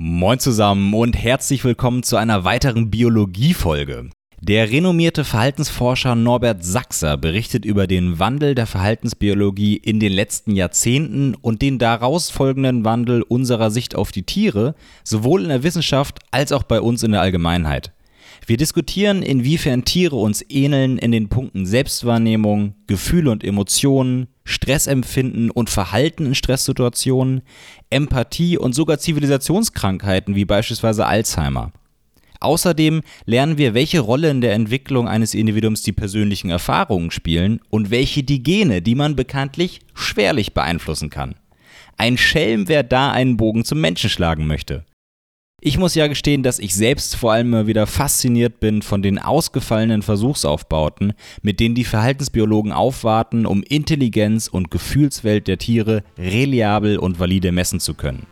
Moin zusammen und herzlich willkommen zu einer weiteren Biologiefolge. Der renommierte Verhaltensforscher Norbert Sachser berichtet über den Wandel der Verhaltensbiologie in den letzten Jahrzehnten und den daraus folgenden Wandel unserer Sicht auf die Tiere, sowohl in der Wissenschaft als auch bei uns in der Allgemeinheit. Wir diskutieren, inwiefern Tiere uns ähneln in den Punkten Selbstwahrnehmung, Gefühle und Emotionen, Stressempfinden und Verhalten in Stresssituationen, Empathie und sogar Zivilisationskrankheiten wie beispielsweise Alzheimer. Außerdem lernen wir, welche Rolle in der Entwicklung eines Individuums die persönlichen Erfahrungen spielen und welche die Gene, die man bekanntlich schwerlich beeinflussen kann. Ein Schelm, wer da einen Bogen zum Menschen schlagen möchte. Ich muss ja gestehen, dass ich selbst vor allem immer wieder fasziniert bin von den ausgefallenen Versuchsaufbauten, mit denen die Verhaltensbiologen aufwarten, um Intelligenz und Gefühlswelt der Tiere reliabel und valide messen zu können.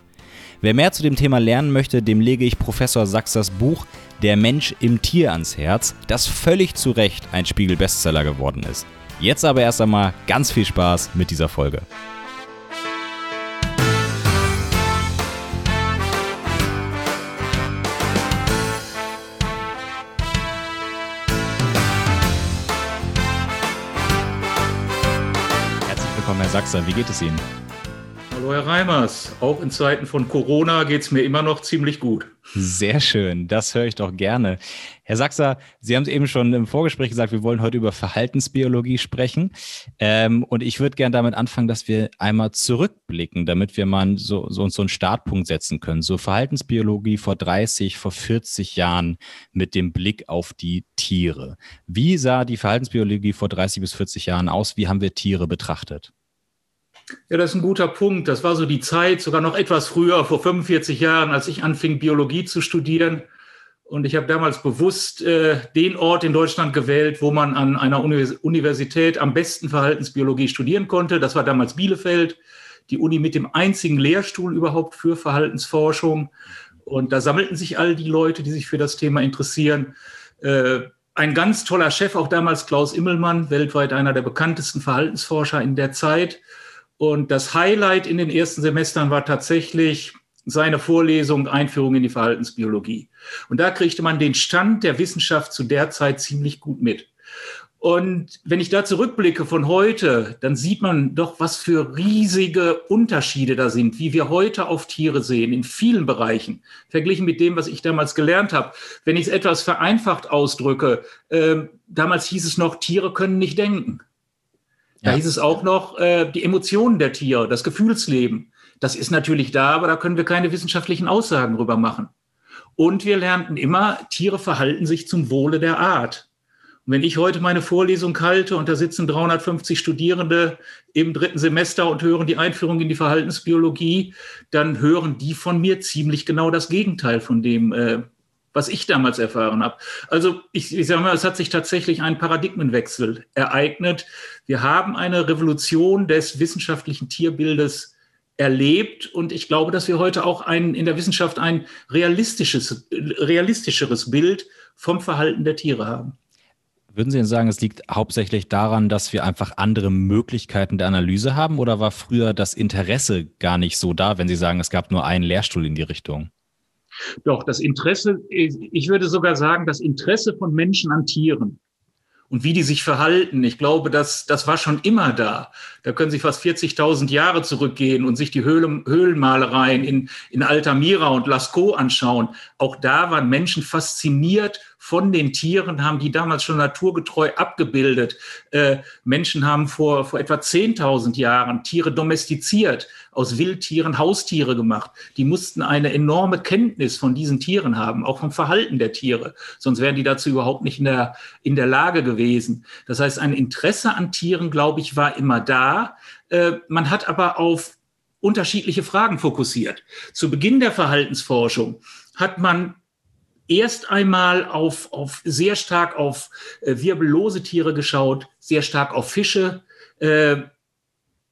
Wer mehr zu dem Thema lernen möchte, dem lege ich Professor Sachsers Buch Der Mensch im Tier ans Herz, das völlig zu Recht ein Spiegel-Bestseller geworden ist. Jetzt aber erst einmal ganz viel Spaß mit dieser Folge. Sachser. Wie geht es Ihnen? Hallo Herr Reimers, auch in Zeiten von Corona geht es mir immer noch ziemlich gut. Sehr schön, das höre ich doch gerne. Herr Sachser, Sie haben es eben schon im Vorgespräch gesagt, wir wollen heute über Verhaltensbiologie sprechen. Ähm, und ich würde gerne damit anfangen, dass wir einmal zurückblicken, damit wir mal so, so uns so einen Startpunkt setzen können. So Verhaltensbiologie vor 30, vor 40 Jahren mit dem Blick auf die Tiere. Wie sah die Verhaltensbiologie vor 30 bis 40 Jahren aus? Wie haben wir Tiere betrachtet? Ja, das ist ein guter Punkt. Das war so die Zeit, sogar noch etwas früher, vor 45 Jahren, als ich anfing, Biologie zu studieren. Und ich habe damals bewusst äh, den Ort in Deutschland gewählt, wo man an einer Universität am besten Verhaltensbiologie studieren konnte. Das war damals Bielefeld, die Uni mit dem einzigen Lehrstuhl überhaupt für Verhaltensforschung. Und da sammelten sich all die Leute, die sich für das Thema interessieren. Äh, ein ganz toller Chef, auch damals Klaus Immelmann, weltweit einer der bekanntesten Verhaltensforscher in der Zeit. Und das Highlight in den ersten Semestern war tatsächlich seine Vorlesung Einführung in die Verhaltensbiologie. Und da kriegte man den Stand der Wissenschaft zu der Zeit ziemlich gut mit. Und wenn ich da zurückblicke von heute, dann sieht man doch, was für riesige Unterschiede da sind, wie wir heute auf Tiere sehen, in vielen Bereichen, verglichen mit dem, was ich damals gelernt habe. Wenn ich es etwas vereinfacht ausdrücke, äh, damals hieß es noch, Tiere können nicht denken. Da ja. hieß es auch noch, äh, die Emotionen der Tiere, das Gefühlsleben. Das ist natürlich da, aber da können wir keine wissenschaftlichen Aussagen drüber machen. Und wir lernten immer, Tiere verhalten sich zum Wohle der Art. Und wenn ich heute meine Vorlesung halte und da sitzen 350 Studierende im dritten Semester und hören die Einführung in die Verhaltensbiologie, dann hören die von mir ziemlich genau das Gegenteil von dem, äh, was ich damals erfahren habe. Also ich, ich sage mal, es hat sich tatsächlich ein Paradigmenwechsel ereignet. Wir haben eine Revolution des wissenschaftlichen Tierbildes erlebt und ich glaube, dass wir heute auch ein, in der Wissenschaft ein realistisches, realistischeres Bild vom Verhalten der Tiere haben. Würden Sie denn sagen, es liegt hauptsächlich daran, dass wir einfach andere Möglichkeiten der Analyse haben oder war früher das Interesse gar nicht so da, wenn Sie sagen, es gab nur einen Lehrstuhl in die Richtung? Doch, das Interesse, ich würde sogar sagen, das Interesse von Menschen an Tieren und wie die sich verhalten. Ich glaube, das, das war schon immer da. Da können Sie fast 40.000 Jahre zurückgehen und sich die Höhlen, Höhlenmalereien in, in Altamira und Lascaux anschauen. Auch da waren Menschen fasziniert von den Tieren, haben die damals schon naturgetreu abgebildet. Äh, Menschen haben vor, vor etwa 10.000 Jahren Tiere domestiziert, aus Wildtieren Haustiere gemacht. Die mussten eine enorme Kenntnis von diesen Tieren haben, auch vom Verhalten der Tiere. Sonst wären die dazu überhaupt nicht in der, in der Lage gewesen. Das heißt, ein Interesse an Tieren, glaube ich, war immer da. Äh, man hat aber auf unterschiedliche Fragen fokussiert. Zu Beginn der Verhaltensforschung hat man erst einmal auf, auf sehr stark auf äh, wirbellose Tiere geschaut, sehr stark auf Fische, äh,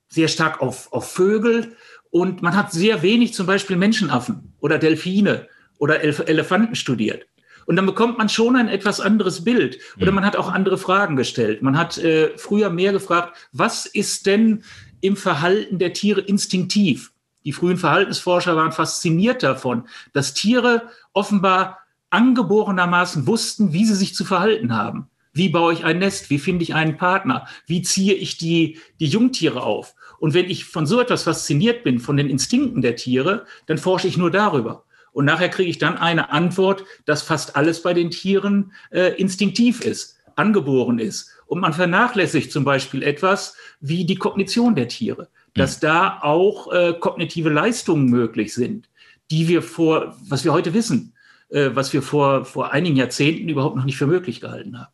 sehr stark auf, auf Vögel und man hat sehr wenig zum Beispiel Menschenaffen oder Delfine oder Elef Elefanten studiert. Und dann bekommt man schon ein etwas anderes Bild. Oder mhm. man hat auch andere Fragen gestellt. Man hat äh, früher mehr gefragt, was ist denn im Verhalten der Tiere instinktiv? Die frühen Verhaltensforscher waren fasziniert davon, dass Tiere offenbar angeborenermaßen wussten, wie sie sich zu verhalten haben. Wie baue ich ein Nest? Wie finde ich einen Partner? Wie ziehe ich die, die Jungtiere auf? Und wenn ich von so etwas fasziniert bin, von den Instinkten der Tiere, dann forsche ich nur darüber. Und nachher kriege ich dann eine Antwort, dass fast alles bei den Tieren äh, instinktiv ist, angeboren ist. Und man vernachlässigt zum Beispiel etwas wie die Kognition der Tiere, dass mhm. da auch äh, kognitive Leistungen möglich sind, die wir vor, was wir heute wissen, was wir vor, vor einigen Jahrzehnten überhaupt noch nicht für möglich gehalten haben.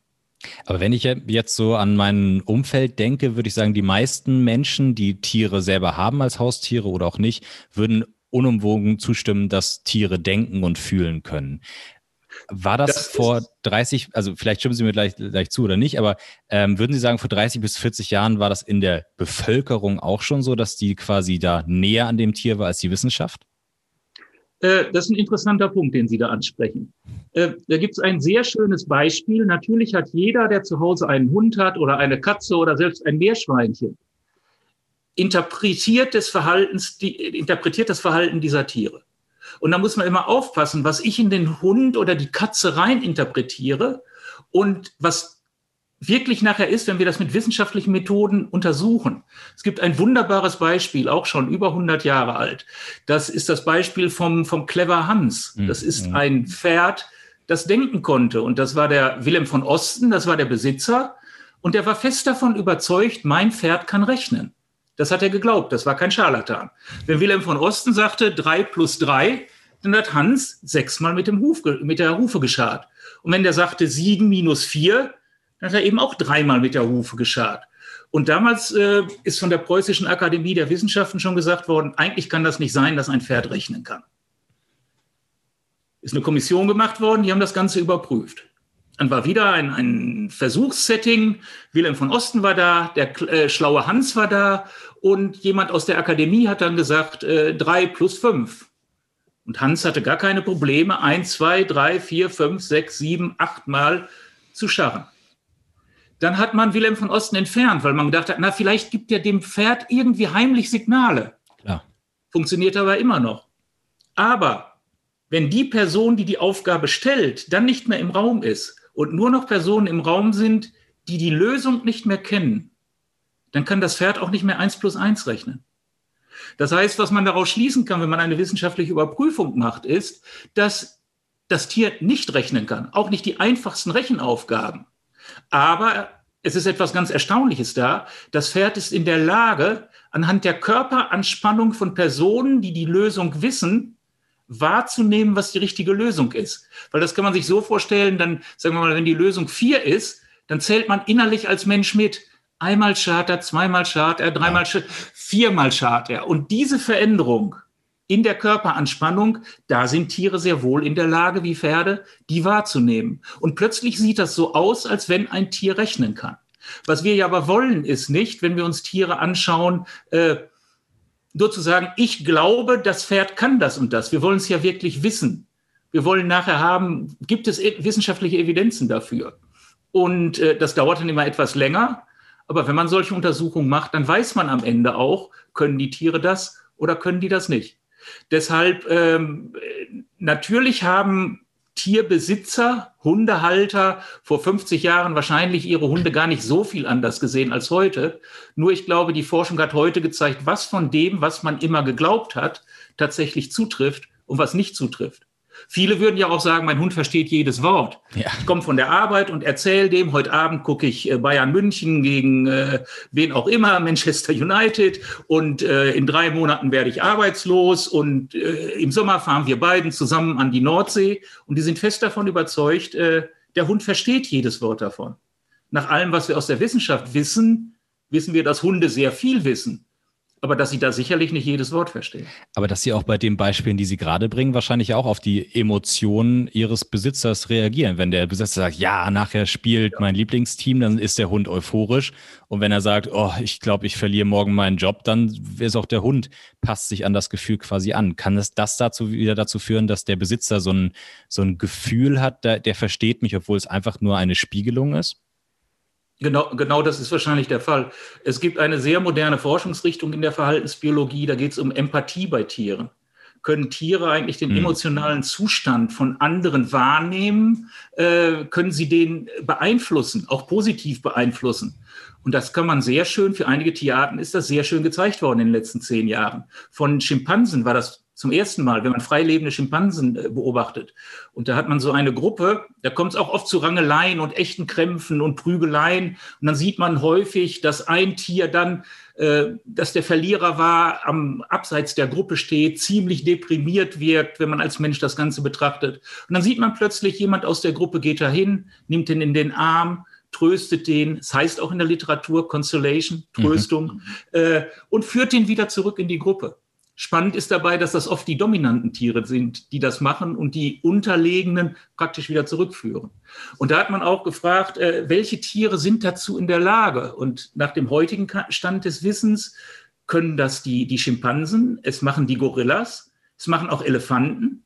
Aber wenn ich jetzt so an mein Umfeld denke, würde ich sagen, die meisten Menschen, die Tiere selber haben als Haustiere oder auch nicht, würden unumwogen zustimmen, dass Tiere denken und fühlen können. War das, das vor 30, also vielleicht stimmen Sie mir gleich, gleich zu oder nicht, aber ähm, würden Sie sagen, vor 30 bis 40 Jahren war das in der Bevölkerung auch schon so, dass die quasi da näher an dem Tier war als die Wissenschaft? Äh, das ist ein interessanter Punkt, den Sie da ansprechen. Äh, da gibt es ein sehr schönes Beispiel. Natürlich hat jeder, der zu Hause einen Hund hat oder eine Katze oder selbst ein Meerschweinchen, interpretiert, des Verhaltens, die, interpretiert das Verhalten dieser Tiere. Und da muss man immer aufpassen, was ich in den Hund oder die Katze rein interpretiere und was wirklich nachher ist, wenn wir das mit wissenschaftlichen Methoden untersuchen. Es gibt ein wunderbares Beispiel, auch schon über 100 Jahre alt. Das ist das Beispiel vom, vom Clever Hans. Mhm. Das ist ein Pferd, das denken konnte. Und das war der Wilhelm von Osten, das war der Besitzer. Und der war fest davon überzeugt, mein Pferd kann rechnen. Das hat er geglaubt, das war kein Scharlatan. Wenn Wilhelm von Osten sagte, drei plus drei, dann hat Hans sechsmal mit, dem Huf, mit der Hufe geschart. Und wenn der sagte sieben minus vier, dann hat er eben auch dreimal mit der Hufe geschart. Und damals äh, ist von der Preußischen Akademie der Wissenschaften schon gesagt worden, eigentlich kann das nicht sein, dass ein Pferd rechnen kann. Ist eine Kommission gemacht worden, die haben das Ganze überprüft. Dann war wieder ein, ein Versuchssetting. Wilhelm von Osten war da, der äh, schlaue Hans war da und jemand aus der Akademie hat dann gesagt, äh, drei plus fünf. Und Hans hatte gar keine Probleme, eins, zwei, drei, vier, fünf, sechs, sieben, acht Mal zu scharren. Dann hat man Wilhelm von Osten entfernt, weil man gedacht hat, na, vielleicht gibt er dem Pferd irgendwie heimlich Signale. Klar. Funktioniert aber immer noch. Aber wenn die Person, die die Aufgabe stellt, dann nicht mehr im Raum ist und nur noch Personen im Raum sind, die die Lösung nicht mehr kennen, dann kann das Pferd auch nicht mehr eins plus eins rechnen. Das heißt, was man daraus schließen kann, wenn man eine wissenschaftliche Überprüfung macht, ist, dass das Tier nicht rechnen kann, auch nicht die einfachsten Rechenaufgaben. Aber es ist etwas ganz Erstaunliches da. Das Pferd ist in der Lage, anhand der Körperanspannung von Personen, die die Lösung wissen, wahrzunehmen, was die richtige Lösung ist. Weil das kann man sich so vorstellen, dann sagen wir mal, wenn die Lösung vier ist, dann zählt man innerlich als Mensch mit. Einmal schart er, zweimal schart er, dreimal schart, viermal schart er. Und diese Veränderung in der Körperanspannung, da sind Tiere sehr wohl in der Lage, wie Pferde, die wahrzunehmen. Und plötzlich sieht das so aus, als wenn ein Tier rechnen kann. Was wir ja aber wollen, ist nicht, wenn wir uns Tiere anschauen, äh, nur zu sagen, ich glaube, das Pferd kann das und das. Wir wollen es ja wirklich wissen. Wir wollen nachher haben, gibt es e-, wissenschaftliche Evidenzen dafür? Und äh, das dauert dann immer etwas länger. Aber wenn man solche Untersuchungen macht, dann weiß man am Ende auch, können die Tiere das oder können die das nicht. Deshalb ähm, natürlich haben Tierbesitzer, Hundehalter vor 50 Jahren wahrscheinlich ihre Hunde gar nicht so viel anders gesehen als heute. Nur ich glaube, die Forschung hat heute gezeigt, was von dem, was man immer geglaubt hat, tatsächlich zutrifft und was nicht zutrifft. Viele würden ja auch sagen, mein Hund versteht jedes Wort. Ja. Ich komme von der Arbeit und erzähle dem, heute Abend gucke ich äh, Bayern München gegen äh, wen auch immer, Manchester United und äh, in drei Monaten werde ich arbeitslos und äh, im Sommer fahren wir beiden zusammen an die Nordsee und die sind fest davon überzeugt, äh, der Hund versteht jedes Wort davon. Nach allem, was wir aus der Wissenschaft wissen, wissen wir, dass Hunde sehr viel wissen aber dass sie da sicherlich nicht jedes Wort verstehen. Aber dass sie auch bei den Beispielen, die sie gerade bringen, wahrscheinlich auch auf die Emotionen ihres Besitzers reagieren. Wenn der Besitzer sagt, ja, nachher spielt ja. mein Lieblingsteam, dann ist der Hund euphorisch. Und wenn er sagt, oh, ich glaube, ich verliere morgen meinen Job, dann ist auch der Hund, passt sich an das Gefühl quasi an. Kann es das dazu wieder dazu führen, dass der Besitzer so ein, so ein Gefühl hat, der, der versteht mich, obwohl es einfach nur eine Spiegelung ist? Genau, genau das ist wahrscheinlich der Fall. Es gibt eine sehr moderne Forschungsrichtung in der Verhaltensbiologie, da geht es um Empathie bei Tieren. Können Tiere eigentlich den mhm. emotionalen Zustand von anderen wahrnehmen? Äh, können sie den beeinflussen, auch positiv beeinflussen? Und das kann man sehr schön, für einige Tierarten ist das sehr schön gezeigt worden in den letzten zehn Jahren. Von Schimpansen war das zum ersten Mal, wenn man freilebende Schimpansen äh, beobachtet. Und da hat man so eine Gruppe, da kommt es auch oft zu Rangeleien und echten Krämpfen und Prügeleien. Und dann sieht man häufig, dass ein Tier dann, äh, dass der Verlierer war, am Abseits der Gruppe steht, ziemlich deprimiert wirkt, wenn man als Mensch das Ganze betrachtet. Und dann sieht man plötzlich, jemand aus der Gruppe geht dahin, nimmt ihn in den Arm, tröstet den, es das heißt auch in der Literatur Consolation, Tröstung, mhm. äh, und führt ihn wieder zurück in die Gruppe. Spannend ist dabei, dass das oft die dominanten Tiere sind, die das machen und die unterlegenen praktisch wieder zurückführen. Und da hat man auch gefragt, äh, welche Tiere sind dazu in der Lage? Und nach dem heutigen Stand des Wissens können das die, die Schimpansen, es machen die Gorillas, es machen auch Elefanten,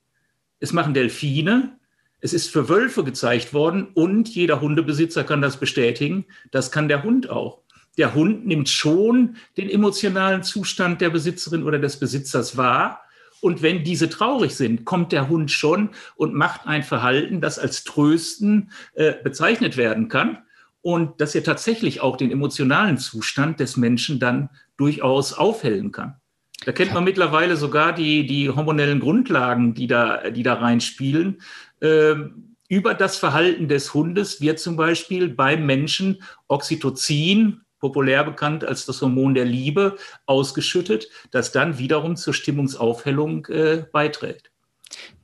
es machen Delfine, es ist für Wölfe gezeigt worden und jeder Hundebesitzer kann das bestätigen, das kann der Hund auch der Hund nimmt schon den emotionalen Zustand der Besitzerin oder des Besitzers wahr. Und wenn diese traurig sind, kommt der Hund schon und macht ein Verhalten, das als Trösten äh, bezeichnet werden kann und das ja tatsächlich auch den emotionalen Zustand des Menschen dann durchaus aufhellen kann. Da kennt man mittlerweile sogar die, die hormonellen Grundlagen, die da, die da reinspielen. Ähm, über das Verhalten des Hundes wird zum Beispiel beim Menschen Oxytocin, populär bekannt als das Hormon der Liebe, ausgeschüttet, das dann wiederum zur Stimmungsaufhellung äh, beiträgt.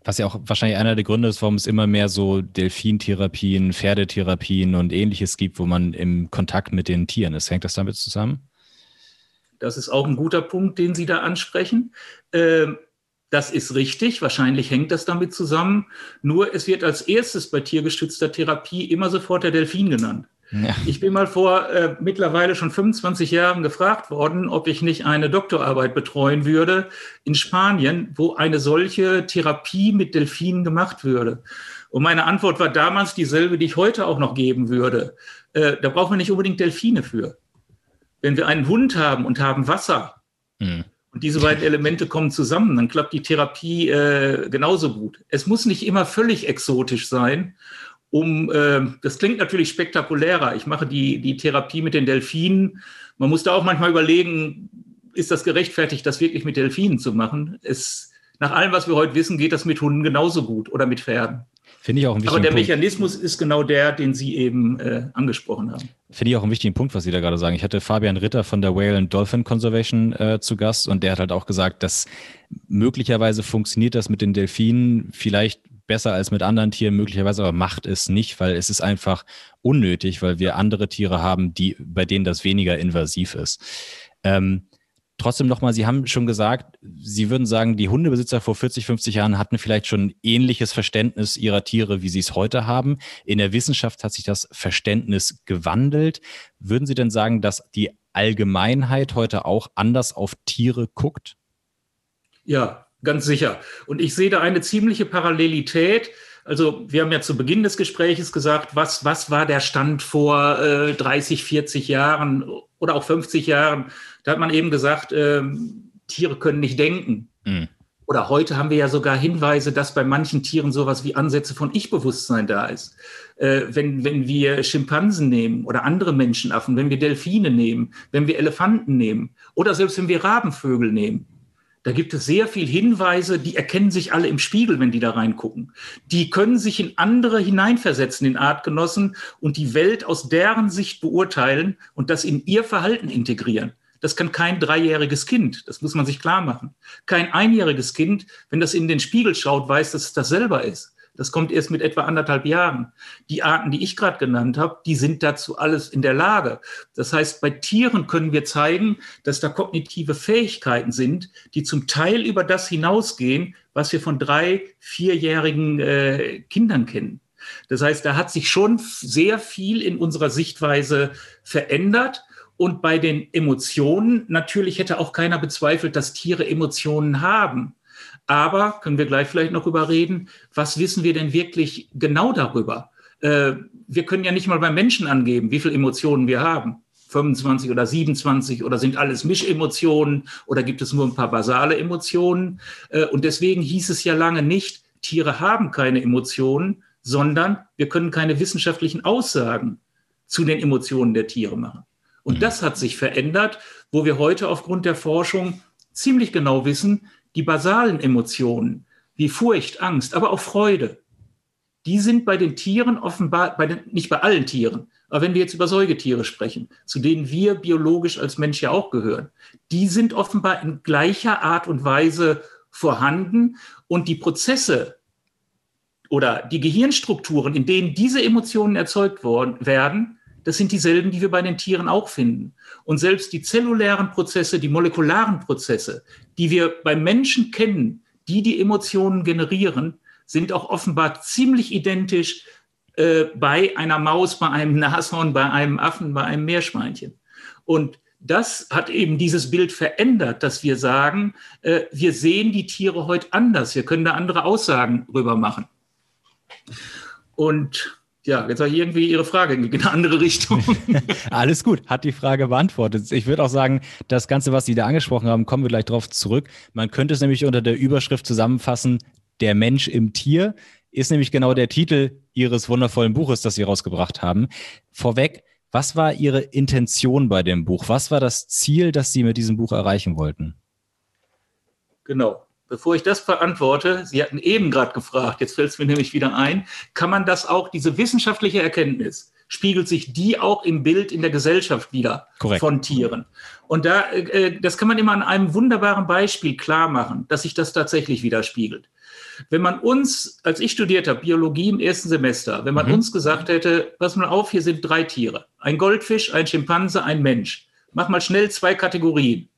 Was ja auch wahrscheinlich einer der Gründe ist, warum es immer mehr so Delfintherapien, Pferdetherapien und ähnliches gibt, wo man im Kontakt mit den Tieren ist. Hängt das damit zusammen? Das ist auch ein guter Punkt, den Sie da ansprechen. Ähm, das ist richtig, wahrscheinlich hängt das damit zusammen. Nur es wird als erstes bei tiergestützter Therapie immer sofort der Delfin genannt. Ja. Ich bin mal vor äh, mittlerweile schon 25 Jahren gefragt worden, ob ich nicht eine Doktorarbeit betreuen würde in Spanien, wo eine solche Therapie mit Delfinen gemacht würde. Und meine Antwort war damals dieselbe, die ich heute auch noch geben würde. Äh, da brauchen wir nicht unbedingt Delfine für. Wenn wir einen Hund haben und haben Wasser, mhm. und diese beiden Elemente kommen zusammen, dann klappt die Therapie äh, genauso gut. Es muss nicht immer völlig exotisch sein um, äh, das klingt natürlich spektakulärer. Ich mache die, die Therapie mit den Delfinen. Man muss da auch manchmal überlegen, ist das gerechtfertigt, das wirklich mit Delfinen zu machen? Es, nach allem, was wir heute wissen, geht das mit Hunden genauso gut oder mit Pferden. Finde ich auch einen wichtigen Aber der Punkt. Mechanismus ist genau der, den Sie eben äh, angesprochen haben. Finde ich auch einen wichtigen Punkt, was Sie da gerade sagen. Ich hatte Fabian Ritter von der Whale and Dolphin Conservation äh, zu Gast und der hat halt auch gesagt, dass möglicherweise funktioniert das mit den Delfinen vielleicht besser als mit anderen Tieren möglicherweise, aber macht es nicht, weil es ist einfach unnötig, weil wir andere Tiere haben, die, bei denen das weniger invasiv ist. Ähm, trotzdem nochmal, Sie haben schon gesagt, Sie würden sagen, die Hundebesitzer vor 40, 50 Jahren hatten vielleicht schon ähnliches Verständnis ihrer Tiere, wie sie es heute haben. In der Wissenschaft hat sich das Verständnis gewandelt. Würden Sie denn sagen, dass die Allgemeinheit heute auch anders auf Tiere guckt? Ja, ganz sicher. Und ich sehe da eine ziemliche Parallelität. Also wir haben ja zu Beginn des Gespräches gesagt, was, was war der Stand vor äh, 30, 40 Jahren oder auch 50 Jahren? Da hat man eben gesagt, äh, Tiere können nicht denken. Mhm. Oder heute haben wir ja sogar Hinweise, dass bei manchen Tieren sowas wie Ansätze von Ich-Bewusstsein da ist. Äh, wenn, wenn wir Schimpansen nehmen oder andere Menschenaffen, wenn wir Delfine nehmen, wenn wir Elefanten nehmen oder selbst wenn wir Rabenvögel nehmen da gibt es sehr viel Hinweise, die erkennen sich alle im Spiegel, wenn die da reingucken. Die können sich in andere hineinversetzen, in Artgenossen und die Welt aus deren Sicht beurteilen und das in ihr Verhalten integrieren. Das kann kein dreijähriges Kind, das muss man sich klar machen. Kein einjähriges Kind, wenn das in den Spiegel schaut, weiß, dass es das selber ist. Das kommt erst mit etwa anderthalb Jahren. Die Arten, die ich gerade genannt habe, die sind dazu alles in der Lage. Das heißt, bei Tieren können wir zeigen, dass da kognitive Fähigkeiten sind, die zum Teil über das hinausgehen, was wir von drei, vierjährigen äh, Kindern kennen. Das heißt, da hat sich schon sehr viel in unserer Sichtweise verändert. Und bei den Emotionen, natürlich hätte auch keiner bezweifelt, dass Tiere Emotionen haben. Aber können wir gleich vielleicht noch über reden, was wissen wir denn wirklich genau darüber? Äh, wir können ja nicht mal beim Menschen angeben, wie viele Emotionen wir haben. 25 oder 27 oder sind alles Mischemotionen oder gibt es nur ein paar basale Emotionen? Äh, und deswegen hieß es ja lange nicht, Tiere haben keine Emotionen, sondern wir können keine wissenschaftlichen Aussagen zu den Emotionen der Tiere machen. Und mhm. das hat sich verändert, wo wir heute aufgrund der Forschung ziemlich genau wissen, die basalen Emotionen wie Furcht, Angst, aber auch Freude, die sind bei den Tieren offenbar, bei den, nicht bei allen Tieren, aber wenn wir jetzt über Säugetiere sprechen, zu denen wir biologisch als Mensch ja auch gehören, die sind offenbar in gleicher Art und Weise vorhanden und die Prozesse oder die Gehirnstrukturen, in denen diese Emotionen erzeugt worden, werden, das sind dieselben, die wir bei den Tieren auch finden. Und selbst die zellulären Prozesse, die molekularen Prozesse, die wir beim Menschen kennen, die die Emotionen generieren, sind auch offenbar ziemlich identisch äh, bei einer Maus, bei einem Nashorn, bei einem Affen, bei einem Meerschweinchen. Und das hat eben dieses Bild verändert, dass wir sagen, äh, wir sehen die Tiere heute anders. Wir können da andere Aussagen drüber machen. Und ja, jetzt habe ich irgendwie Ihre Frage in eine andere Richtung. Alles gut, hat die Frage beantwortet. Ich würde auch sagen, das Ganze, was Sie da angesprochen haben, kommen wir gleich darauf zurück. Man könnte es nämlich unter der Überschrift zusammenfassen, der Mensch im Tier ist nämlich genau der Titel Ihres wundervollen Buches, das Sie rausgebracht haben. Vorweg, was war Ihre Intention bei dem Buch? Was war das Ziel, das Sie mit diesem Buch erreichen wollten? Genau. Bevor ich das beantworte, Sie hatten eben gerade gefragt, jetzt fällt es mir nämlich wieder ein, kann man das auch, diese wissenschaftliche Erkenntnis, spiegelt sich die auch im Bild in der Gesellschaft wieder Korrekt. von Tieren. Und da, äh, das kann man immer an einem wunderbaren Beispiel klar machen, dass sich das tatsächlich widerspiegelt. Wenn man uns, als ich studiert habe, Biologie im ersten Semester, wenn man mhm. uns gesagt hätte, pass mal auf, hier sind drei Tiere, ein Goldfisch, ein Schimpanse, ein Mensch, mach mal schnell zwei Kategorien,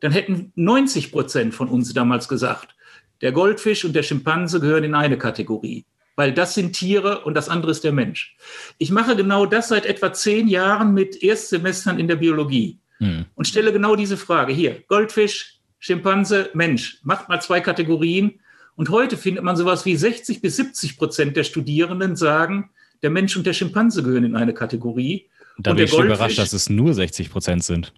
dann hätten 90 Prozent von uns damals gesagt, der Goldfisch und der Schimpanse gehören in eine Kategorie, weil das sind Tiere und das andere ist der Mensch. Ich mache genau das seit etwa zehn Jahren mit Erstsemestern in der Biologie mhm. und stelle genau diese Frage hier, Goldfisch, Schimpanse, Mensch, macht mal zwei Kategorien und heute findet man sowas wie 60 bis 70 Prozent der Studierenden sagen, der Mensch und der Schimpanse gehören in eine Kategorie. Da bin ich schon überrascht, dass es nur 60 Prozent sind.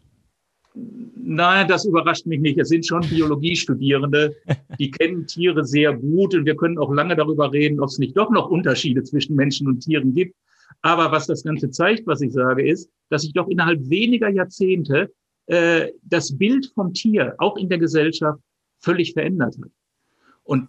Nein, das überrascht mich nicht. Es sind schon Biologiestudierende, die kennen Tiere sehr gut und wir können auch lange darüber reden, ob es nicht doch noch Unterschiede zwischen Menschen und Tieren gibt. Aber was das Ganze zeigt, was ich sage, ist, dass sich doch innerhalb weniger Jahrzehnte äh, das Bild vom Tier auch in der Gesellschaft völlig verändert hat. Und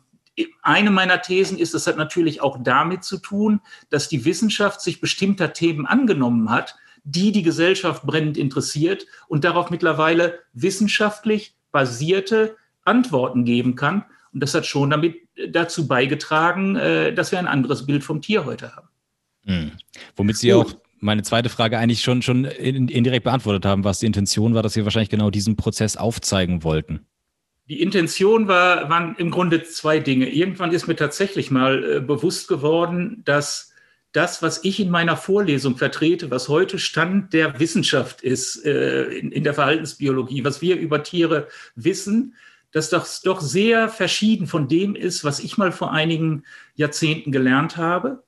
eine meiner Thesen ist, es hat natürlich auch damit zu tun, dass die Wissenschaft sich bestimmter Themen angenommen hat, die die Gesellschaft brennend interessiert und darauf mittlerweile wissenschaftlich basierte Antworten geben kann. Und das hat schon damit äh, dazu beigetragen, äh, dass wir ein anderes Bild vom Tier heute haben. Mhm. Womit Sie Gut. auch meine zweite Frage eigentlich schon, schon indirekt beantwortet haben, was die Intention war, dass Sie wahrscheinlich genau diesen Prozess aufzeigen wollten. Die Intention war, waren im Grunde zwei Dinge. Irgendwann ist mir tatsächlich mal äh, bewusst geworden, dass das, was ich in meiner Vorlesung vertrete, was heute Stand der Wissenschaft ist äh, in, in, der Verhaltensbiologie, was wir über Tiere wissen, dass das doch sehr verschieden von dem ist, was ich mal vor einigen Jahrzehnten gelernt habe.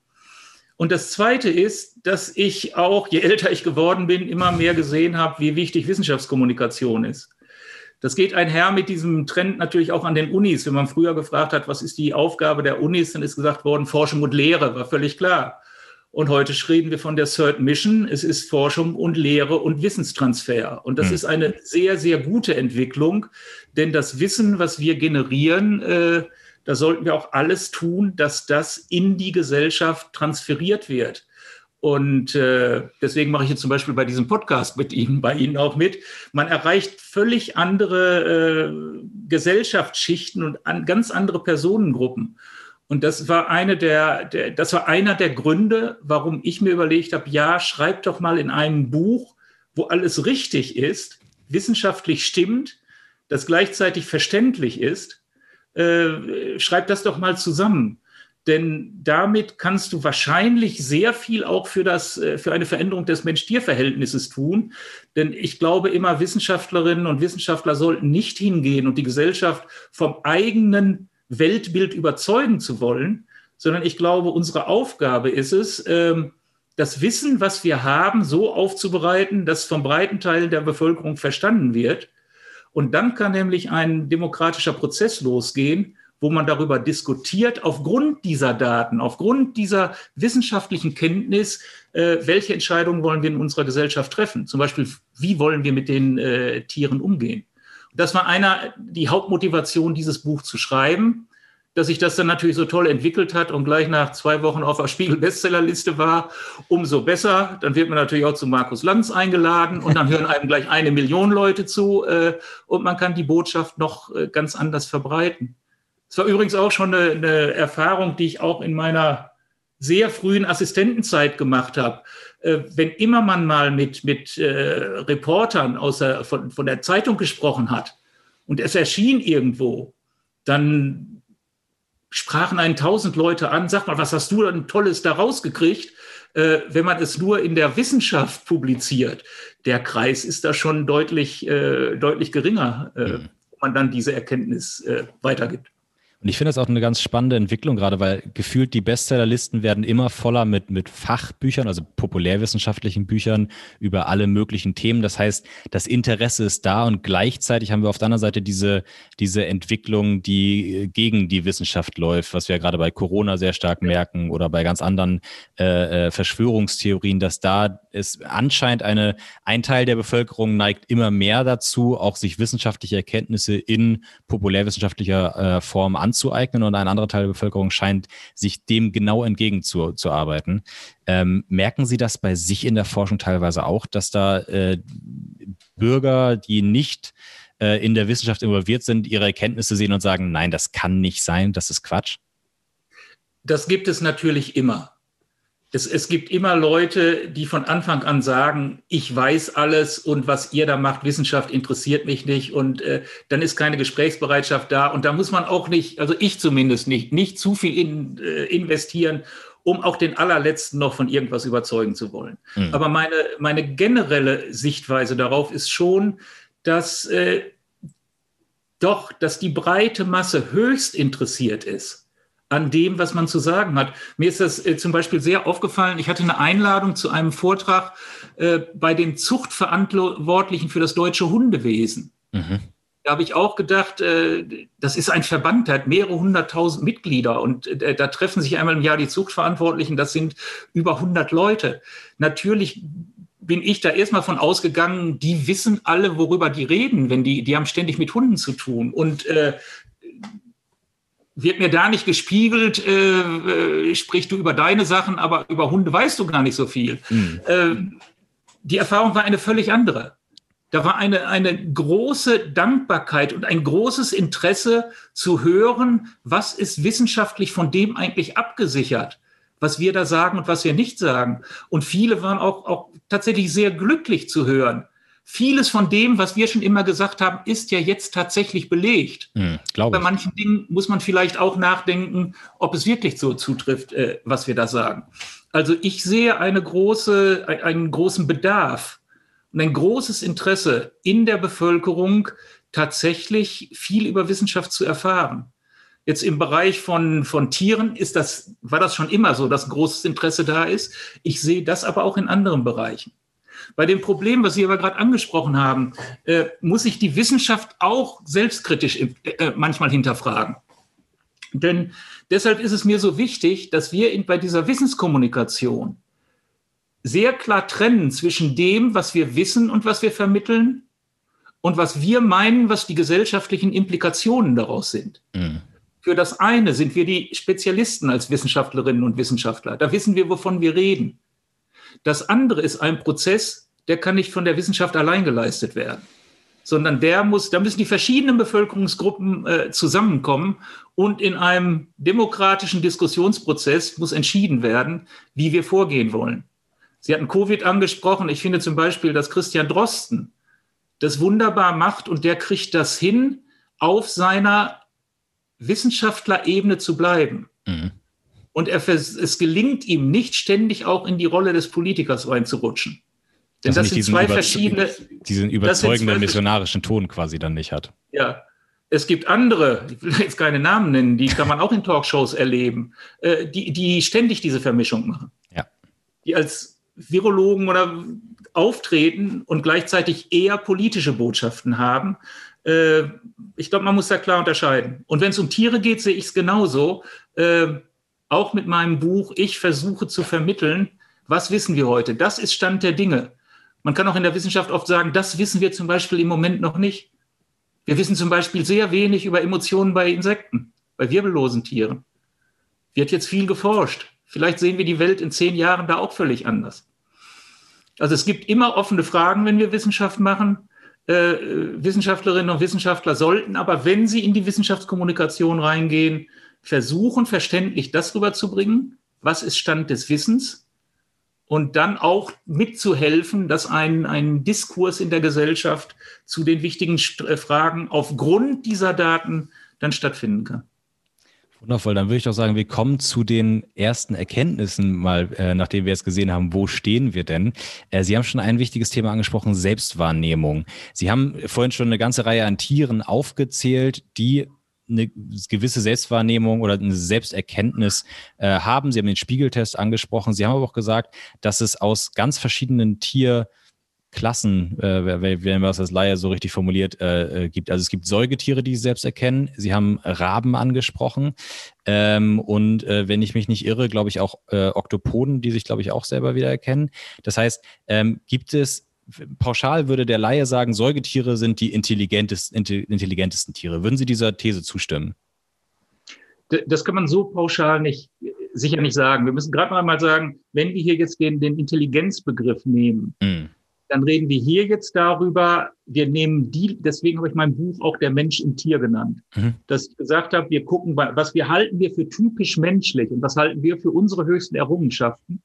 Und das Zweite ist, dass ich auch, je älter ich geworden bin, immer mehr gesehen habe, wie wichtig Wissenschaftskommunikation ist. Das geht einher mit diesem Trend natürlich auch an den Unis. Wenn man früher gefragt hat, was ist die Aufgabe der Unis, dann ist gesagt worden, Forschung und Lehre, war völlig klar. Und heute reden wir von der Third Mission. Es ist Forschung und Lehre und Wissenstransfer. Und das mhm. ist eine sehr, sehr gute Entwicklung, denn das Wissen, was wir generieren, äh, da sollten wir auch alles tun, dass das in die Gesellschaft transferiert wird. Und äh, deswegen mache ich jetzt zum Beispiel bei diesem Podcast mit Ihnen, bei Ihnen auch mit. Man erreicht völlig andere äh, Gesellschaftsschichten und an, ganz andere Personengruppen. Und das war eine der, der, das war einer der Gründe, warum ich mir überlegt habe, ja, schreib doch mal in einem Buch, wo alles richtig ist, wissenschaftlich stimmt, das gleichzeitig verständlich ist, äh, schreib das doch mal zusammen. Denn damit kannst du wahrscheinlich sehr viel auch für, das, äh, für eine Veränderung des Mensch-Tier-Verhältnisses tun. Denn ich glaube immer, Wissenschaftlerinnen und Wissenschaftler sollten nicht hingehen und die Gesellschaft vom eigenen Weltbild überzeugen zu wollen, sondern ich glaube, unsere Aufgabe ist es, ähm, das Wissen, was wir haben, so aufzubereiten, dass vom breiten Teil der Bevölkerung verstanden wird. Und dann kann nämlich ein demokratischer Prozess losgehen, wo man darüber diskutiert, aufgrund dieser Daten, aufgrund dieser wissenschaftlichen Kenntnis, äh, welche Entscheidungen wollen wir in unserer Gesellschaft treffen. Zum Beispiel, wie wollen wir mit den äh, Tieren umgehen. Das war einer, die Hauptmotivation, dieses Buch zu schreiben dass sich das dann natürlich so toll entwickelt hat und gleich nach zwei Wochen auf der Spiegel-Bestsellerliste war, umso besser. Dann wird man natürlich auch zu Markus Lanz eingeladen und dann hören einem gleich eine Million Leute zu äh, und man kann die Botschaft noch äh, ganz anders verbreiten. Es war übrigens auch schon eine, eine, Erfahrung, die ich auch in meiner sehr frühen Assistentenzeit gemacht habe. Äh, wenn immer man mal mit, mit äh, Reportern aus der, von, von der Zeitung gesprochen hat und es erschien irgendwo, dann sprachen einen tausend Leute an, sag mal, was hast du denn Tolles da rausgekriegt? Äh, wenn man es nur in der Wissenschaft publiziert, der Kreis ist da schon deutlich, äh, deutlich geringer, äh, mhm. wo man dann diese Erkenntnis weitergibt. Und ich finde das auch eine ganz spannende Entwicklung gerade, weil gefühlt die Bestsellerlisten werden immer voller mit, mit Fachbüchern, also populärwissenschaftlichen Büchern über alle möglichen Themen. Das heißt, das Interesse ist da und gleichzeitig haben wir auf der anderen Seite diese, diese Entwicklung, die gegen die Wissenschaft läuft, was wir gerade bei Corona sehr stark merken oder bei ganz anderen äh, äh Verschwörungstheorien, dass da es anscheinend eine, ein Teil der Bevölkerung neigt immer mehr dazu, auch sich wissenschaftliche Erkenntnisse in populärwissenschaftlicher äh, Form anzunehmen anzueignen und ein anderer Teil der Bevölkerung scheint sich dem genau entgegenzuarbeiten. Ähm, merken Sie das bei sich in der Forschung teilweise auch, dass da äh, Bürger, die nicht äh, in der Wissenschaft involviert sind, ihre Erkenntnisse sehen und sagen, nein, das kann nicht sein, das ist Quatsch? Das gibt es natürlich immer es, es gibt immer Leute, die von Anfang an sagen, ich weiß alles und was ihr da macht, Wissenschaft interessiert mich nicht und äh, dann ist keine Gesprächsbereitschaft da und da muss man auch nicht, also ich zumindest nicht, nicht zu viel in, äh, investieren, um auch den allerletzten noch von irgendwas überzeugen zu wollen. Mhm. Aber meine, meine generelle Sichtweise darauf ist schon, dass äh, doch, dass die breite Masse höchst interessiert ist an dem, was man zu sagen hat. Mir ist das äh, zum Beispiel sehr aufgefallen. Ich hatte eine Einladung zu einem Vortrag äh, bei den Zuchtverantwortlichen für das deutsche Hundewesen. Mhm. Da habe ich auch gedacht, äh, das ist ein Verband, der hat mehrere hunderttausend Mitglieder und äh, da treffen sich einmal im Jahr die Zuchtverantwortlichen. Das sind über 100 Leute. Natürlich bin ich da erstmal von ausgegangen, die wissen alle, worüber die reden, wenn die, die haben ständig mit Hunden zu tun. Und äh, wird mir da nicht gespiegelt, äh, äh, sprich du über deine Sachen, aber über Hunde weißt du gar nicht so viel. Mhm. Äh, die Erfahrung war eine völlig andere. Da war eine, eine große Dankbarkeit und ein großes Interesse zu hören, was ist wissenschaftlich von dem eigentlich abgesichert, was wir da sagen und was wir nicht sagen. Und viele waren auch, auch tatsächlich sehr glücklich zu hören, vieles von dem, was wir schon immer gesagt haben, ist ja jetzt tatsächlich belegt. Hm, Bei manchen Dingen muss man vielleicht auch nachdenken, ob es wirklich so zutrifft, äh, was wir da sagen. Also ich sehe eine große, einen großen Bedarf und ein großes Interesse in der Bevölkerung, tatsächlich viel über Wissenschaft zu erfahren. Jetzt im Bereich von, von Tieren ist das, war das schon immer so, dass großes Interesse da ist. Ich sehe das aber auch in anderen Bereichen. Bei dem Problem, was Sie aber gerade angesprochen haben, äh, muss sich die Wissenschaft auch selbstkritisch äh, äh, manchmal hinterfragen. Denn deshalb ist es mir so wichtig, dass wir in, bei dieser Wissenskommunikation sehr klar trennen zwischen dem, was wir wissen und was wir vermitteln und was wir meinen, was die gesellschaftlichen Implikationen daraus sind. Mhm. Für das eine sind wir die Spezialisten als Wissenschaftlerinnen und Wissenschaftler. Da wissen wir, wovon wir reden. Das andere ist ein Prozess, der kann nicht von der Wissenschaft allein geleistet werden, sondern der muss, da müssen die verschiedenen Bevölkerungsgruppen äh, zusammenkommen und in einem demokratischen Diskussionsprozess muss entschieden werden, wie wir vorgehen wollen. Sie hatten Covid angesprochen. Ich finde zum Beispiel, dass Christian Drosten das wunderbar macht und der kriegt das hin, auf seiner Wissenschaftlerebene zu bleiben. Mhm. Und er, es gelingt ihm nicht ständig auch in die Rolle des Politikers reinzurutschen. Denn das, sind zwei verschiedene. Diesen überzeugenden missionarischen Ton quasi dann nicht hat. Ja. Es gibt andere, ich will jetzt keine Namen nennen, die kann man auch in Talkshows erleben, äh, die, die ständig diese Vermischung machen. Ja. Die als Virologen oder auftreten und gleichzeitig eher politische Botschaften haben. Äh, ich glaube, man muss da klar unterscheiden. Und wenn es um Tiere geht, sehe ich es genauso. Auch mit meinem Buch, ich versuche zu vermitteln, was wissen wir heute? Das ist Stand der Dinge. Man kann auch in der Wissenschaft oft sagen, das wissen wir zum Beispiel im Moment noch nicht. Wir wissen zum Beispiel sehr wenig über Emotionen bei Insekten, bei wirbellosen Tieren. Wird jetzt viel geforscht. Vielleicht sehen wir die Welt in zehn Jahren da auch völlig anders. Also es gibt immer offene Fragen, wenn wir Wissenschaft machen. Äh, Wissenschaftlerinnen und Wissenschaftler sollten aber, wenn sie in die Wissenschaftskommunikation reingehen, versuchen, verständlich das rüberzubringen, was ist Stand des Wissens und dann auch mitzuhelfen, dass ein, ein Diskurs in der Gesellschaft zu den wichtigen äh, Fragen aufgrund dieser Daten dann stattfinden kann. Wundervoll, dann würde ich doch sagen, wir kommen zu den ersten Erkenntnissen mal, äh, nachdem wir jetzt gesehen haben, wo stehen wir denn? Äh, Sie haben schon ein wichtiges Thema angesprochen, Selbstwahrnehmung. Sie haben vorhin schon eine ganze Reihe an Tieren aufgezählt, die eine gewisse Selbstwahrnehmung oder eine Selbsterkenntnis äh, haben. Sie haben den Spiegeltest angesprochen. Sie haben aber auch gesagt, dass es aus ganz verschiedenen Tier Klassen, äh, wenn man es als Laie so richtig formuliert, äh, äh, gibt. Also es gibt Säugetiere, die selbst erkennen. Sie haben Raben angesprochen. Ähm, und äh, wenn ich mich nicht irre, glaube ich auch äh, Oktopoden, die sich, glaube ich, auch selber wieder erkennen. Das heißt, ähm, gibt es, pauschal würde der Laie sagen, Säugetiere sind die intelligentesten, intelligentesten Tiere. Würden Sie dieser These zustimmen? Das kann man so pauschal nicht, sicher nicht sagen. Wir müssen gerade noch einmal sagen, wenn wir hier jetzt den, den Intelligenzbegriff nehmen, mm dann reden wir hier jetzt darüber, wir nehmen die, deswegen habe ich mein Buch auch der Mensch im Tier genannt, mhm. dass ich gesagt habe, wir gucken, was wir halten wir für typisch menschlich und was halten wir für unsere höchsten Errungenschaften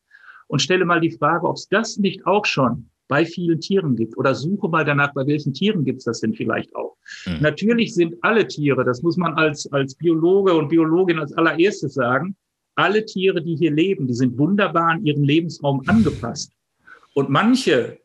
und stelle mal die Frage, ob es das nicht auch schon bei vielen Tieren gibt oder suche mal danach, bei welchen Tieren gibt es das denn vielleicht auch. Mhm. Natürlich sind alle Tiere, das muss man als, als Biologe und Biologin als allererstes sagen, alle Tiere, die hier leben, die sind wunderbar an ihren Lebensraum angepasst. Und manche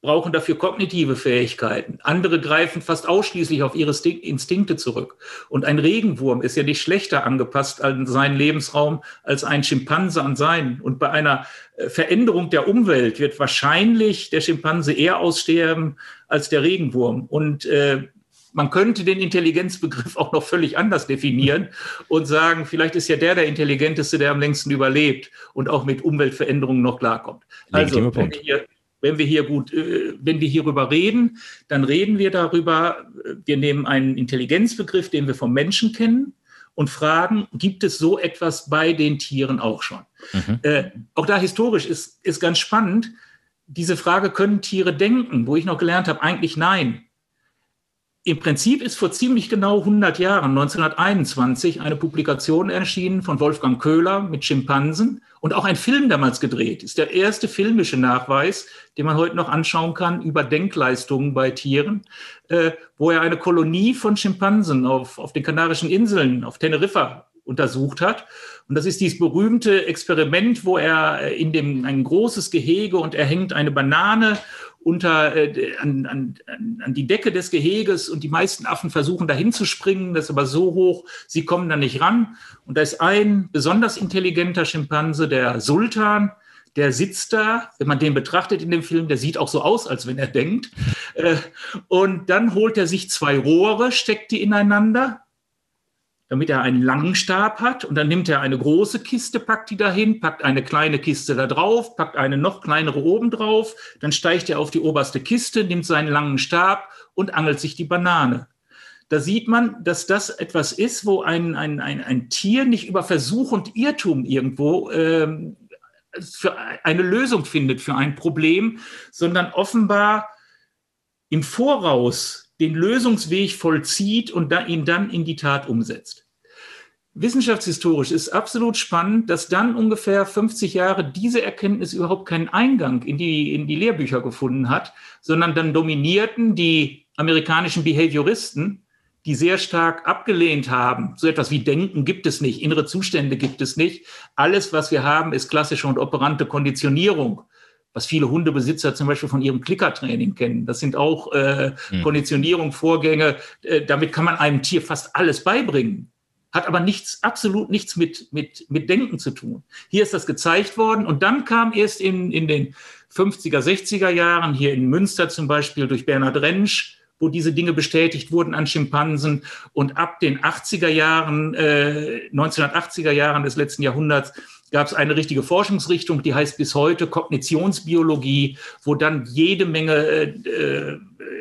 brauchen dafür kognitive Fähigkeiten. Andere greifen fast ausschließlich auf ihre Instinkte zurück. Und ein Regenwurm ist ja nicht schlechter angepasst an seinen Lebensraum als ein Schimpanse an seinen. Und bei einer äh, Veränderung der Umwelt wird wahrscheinlich der Schimpanse eher aussterben als der Regenwurm. Und äh, man könnte den Intelligenzbegriff auch noch völlig anders definieren und sagen, vielleicht ist ja der der Intelligenteste, der am längsten überlebt und auch mit Umweltveränderungen noch klarkommt. Also, wenn wir hier wenn wir hier gut, äh, wenn wir hierüber reden, dann reden wir darüber, wir nehmen einen Intelligenzbegriff, den wir vom Menschen kennen und fragen, gibt es so etwas bei den Tieren auch schon? Mhm. Äh, auch da historisch ist, ist ganz spannend, diese Frage, können Tiere denken? Wo ich noch gelernt habe, eigentlich nein. Im Prinzip ist vor ziemlich genau 100 Jahren, 1921, eine Publikation erschienen von Wolfgang Köhler mit Schimpansen und auch ein Film damals gedreht. Ist der erste filmische Nachweis, den man heute noch anschauen kann über Denkleistungen bei Tieren, äh, wo er eine Kolonie von Schimpansen auf, auf den Kanarischen Inseln, auf Teneriffa untersucht hat. Und das ist dieses berühmte Experiment, wo er äh, in dem ein großes Gehege und er hängt eine Banane unter, äh, an, an, an die Decke des Geheges und die meisten Affen versuchen dahin zu springen, das ist aber so hoch, sie kommen da nicht ran. Und da ist ein besonders intelligenter Schimpanse, der Sultan, der sitzt da, wenn man den betrachtet in dem Film, der sieht auch so aus, als wenn er denkt. Äh, und dann holt er sich zwei Rohre, steckt die ineinander damit er einen langen Stab hat. Und dann nimmt er eine große Kiste, packt die dahin, packt eine kleine Kiste da drauf, packt eine noch kleinere oben drauf. Dann steigt er auf die oberste Kiste, nimmt seinen langen Stab und angelt sich die Banane. Da sieht man, dass das etwas ist, wo ein, ein, ein, ein Tier nicht über Versuch und Irrtum irgendwo ähm, für eine Lösung findet für ein Problem, sondern offenbar im Voraus den Lösungsweg vollzieht und da, ihn dann in die Tat umsetzt. Wissenschaftshistorisch ist absolut spannend, dass dann ungefähr 50 Jahre diese Erkenntnis überhaupt keinen Eingang in die, in die Lehrbücher gefunden hat, sondern dann dominierten die amerikanischen Behavioristen, die sehr stark abgelehnt haben. So etwas wie Denken gibt es nicht, innere Zustände gibt es nicht. Alles, was wir haben, ist klassische und operante Konditionierung. Was viele Hundebesitzer zum Beispiel von ihrem Klickertraining kennen. Das sind auch äh, mhm. Konditionierung, Vorgänge. Äh, damit kann man einem Tier fast alles beibringen. Hat aber nichts, absolut nichts mit, mit, mit Denken zu tun. Hier ist das gezeigt worden und dann kam erst in, in den 50er, 60er Jahren, hier in Münster zum Beispiel durch Bernhard Rentsch, wo diese Dinge bestätigt wurden an Schimpansen. Und ab den 80er Jahren, äh, 1980er Jahren des letzten Jahrhunderts, gab es eine richtige Forschungsrichtung, die heißt bis heute Kognitionsbiologie, wo dann jede Menge äh, äh,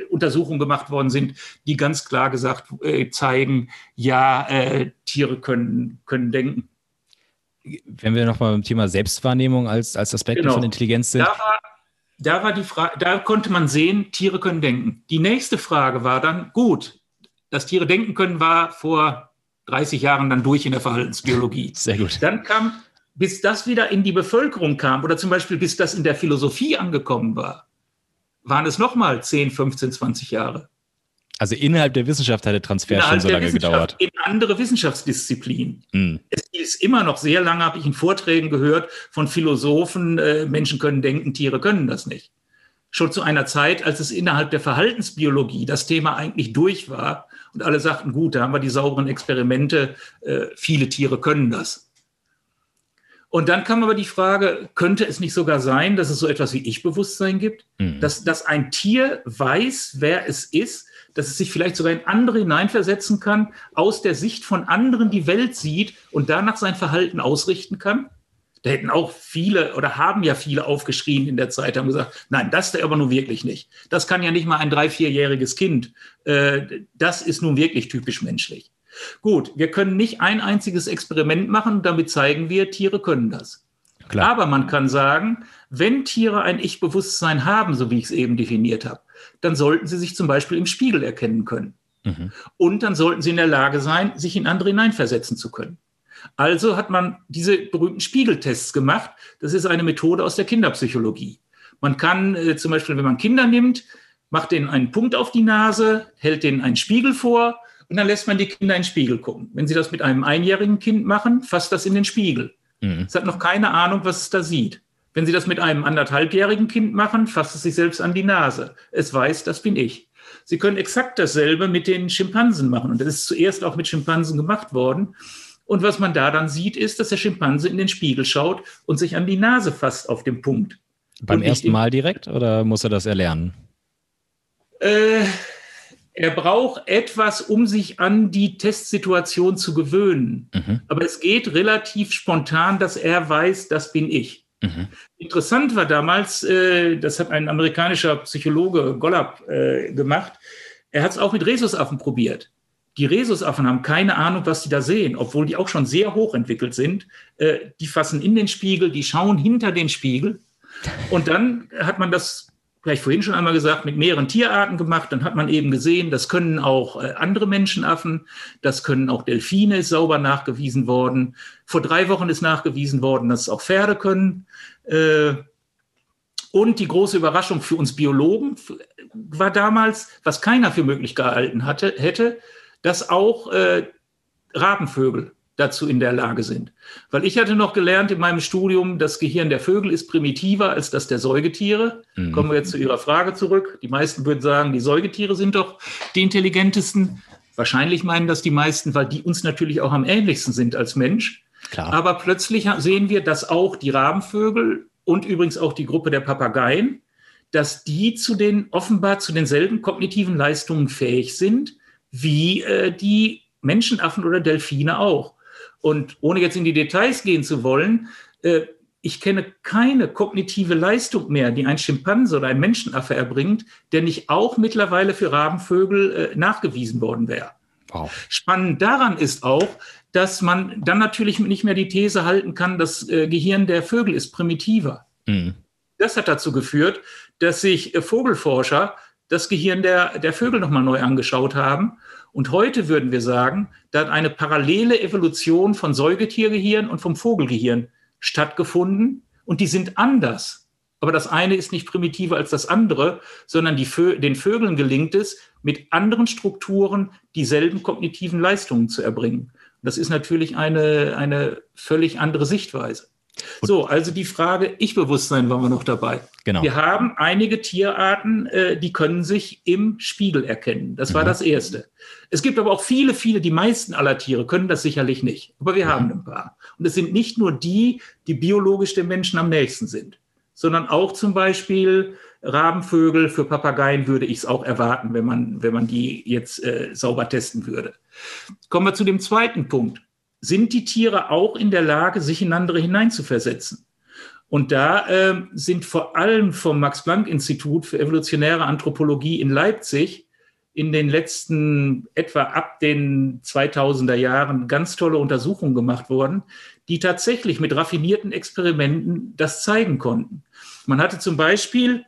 Untersuchungen gemacht worden sind, die ganz klar gesagt äh, zeigen, ja, äh, Tiere können, können denken. Wenn wir nochmal beim Thema Selbstwahrnehmung als, als Aspekt genau. von Intelligenz sind. Da war, da war die Frage, da konnte man sehen, Tiere können denken. Die nächste Frage war dann, gut, dass Tiere denken können, war vor 30 Jahren dann durch in der Verhaltensbiologie. Sehr gut. Dann kam, bis das wieder in die Bevölkerung kam oder zum Beispiel bis das in der Philosophie angekommen war, waren es nochmal 10, 15, 20 Jahre. Also innerhalb der Wissenschaft hat der Transfer innerhalb schon so lange gedauert. In andere Wissenschaftsdisziplinen. Mm. Es ist immer noch sehr lange, habe ich in Vorträgen gehört von Philosophen, äh, Menschen können denken, Tiere können das nicht. Schon zu einer Zeit, als es innerhalb der Verhaltensbiologie das Thema eigentlich durch war und alle sagten, gut, da haben wir die sauberen Experimente, äh, viele Tiere können das. Und dann kam aber die Frage, könnte es nicht sogar sein, dass es so etwas wie Ich-Bewusstsein gibt? Mhm. Dass, dass ein Tier weiß, wer es ist dass es sich vielleicht sogar in andere hineinversetzen kann, aus der Sicht von anderen die Welt sieht und danach sein Verhalten ausrichten kann? Da hätten auch viele oder haben ja viele aufgeschrien in der Zeit, haben gesagt, nein, das der aber nun wirklich nicht. Das kann ja nicht mal ein drei-, vierjähriges Kind. Äh, das ist nun wirklich typisch menschlich. Gut, wir können nicht ein einziges Experiment machen damit zeigen wir, Tiere können das. Klar. Aber man kann sagen, wenn Tiere ein Ich-Bewusstsein haben, so wie ich es eben definiert habe, dann sollten sie sich zum Beispiel im Spiegel erkennen können. Mhm. Und dann sollten sie in der Lage sein, sich in andere hineinversetzen zu können. Also hat man diese berühmten Spiegeltests gemacht. Das ist eine Methode aus der Kinderpsychologie. Man kann äh, zum Beispiel, wenn man Kinder nimmt, macht denen einen Punkt auf die Nase, hält denen einen Spiegel vor und dann lässt man die Kinder in den Spiegel gucken. Wenn sie das mit einem einjährigen Kind machen, fasst das in den Spiegel. Mhm. Es hat noch keine Ahnung, was es da sieht. Wenn Sie das mit einem anderthalbjährigen Kind machen, fasst es sich selbst an die Nase. Es weiß, das bin ich. Sie können exakt dasselbe mit den Schimpansen machen. Und das ist zuerst auch mit Schimpansen gemacht worden. Und was man da dann sieht, ist, dass der Schimpanse in den Spiegel schaut und sich an die Nase fasst auf dem Punkt. Beim ersten Mal direkt oder muss er das erlernen? Äh, er braucht etwas, um sich an die Testsituation zu gewöhnen. Mhm. Aber es geht relativ spontan, dass er weiß, das bin ich. Mhm. Interessant war damals, äh, das hat ein amerikanischer Psychologe Gollab äh, gemacht, er hat es auch mit Rhesusaffen probiert. Die Rhesusaffen haben keine Ahnung, was sie da sehen, obwohl die auch schon sehr hoch entwickelt sind. Äh, die fassen in den Spiegel, die schauen hinter den Spiegel. Und dann hat man das gleich vorhin schon einmal gesagt, mit mehreren Tierarten gemacht. Dann hat man eben gesehen, das können auch äh, andere Menschenaffen, das können auch Delfine, ist sauber nachgewiesen worden. Vor drei Wochen ist nachgewiesen worden, dass es auch Pferde können. Äh, und die große Überraschung für uns Biologen war damals, was keiner für möglich gehalten hatte, hätte, dass auch äh, Rabenvögel dazu in der Lage sind. Weil ich hatte noch gelernt in meinem Studium, das Gehirn der Vögel ist primitiver als das der Säugetiere. Mhm. Kommen wir jetzt zu Ihrer Frage zurück. Die meisten würden sagen, die Säugetiere sind doch die intelligentesten. Wahrscheinlich meinen das die meisten, weil die uns natürlich auch am ähnlichsten sind als Mensch. Klar. Aber plötzlich sehen wir, dass auch die Rabenvögel und übrigens auch die Gruppe der Papageien, dass die zu den offenbar zu denselben kognitiven Leistungen fähig sind wie äh, die Menschenaffen oder Delfine auch. Und ohne jetzt in die Details gehen zu wollen, äh, ich kenne keine kognitive Leistung mehr, die ein Schimpanse oder ein Menschenaffe erbringt, der nicht auch mittlerweile für Rabenvögel äh, nachgewiesen worden wäre. Wow. Spannend daran ist auch, dass man dann natürlich nicht mehr die These halten kann, das äh, Gehirn der Vögel ist primitiver. Mhm. Das hat dazu geführt, dass sich Vogelforscher das Gehirn der, der Vögel nochmal neu angeschaut haben und heute würden wir sagen, da hat eine parallele Evolution von Säugetiergehirn und vom Vogelgehirn stattgefunden und die sind anders. Aber das eine ist nicht primitiver als das andere, sondern Vö den Vögeln gelingt es, mit anderen Strukturen dieselben kognitiven Leistungen zu erbringen. Das ist natürlich eine, eine völlig andere Sichtweise. So, also die Frage Ich-Bewusstsein waren wir noch dabei. Genau. Wir haben einige Tierarten, äh, die können sich im Spiegel erkennen. Das war mhm. das Erste. Es gibt aber auch viele, viele, die meisten aller Tiere können das sicherlich nicht. Aber wir mhm. haben ein paar. Und es sind nicht nur die, die biologisch dem Menschen am nächsten sind, sondern auch zum Beispiel Rabenvögel. Für Papageien würde ich es auch erwarten, wenn man, wenn man die jetzt äh, sauber testen würde. Kommen wir zu dem zweiten Punkt sind die Tiere auch in der Lage, sich in andere hineinzuversetzen. Und da äh, sind vor allem vom Max-Planck-Institut für evolutionäre Anthropologie in Leipzig in den letzten etwa ab den 2000er Jahren ganz tolle Untersuchungen gemacht worden, die tatsächlich mit raffinierten Experimenten das zeigen konnten. Man hatte zum Beispiel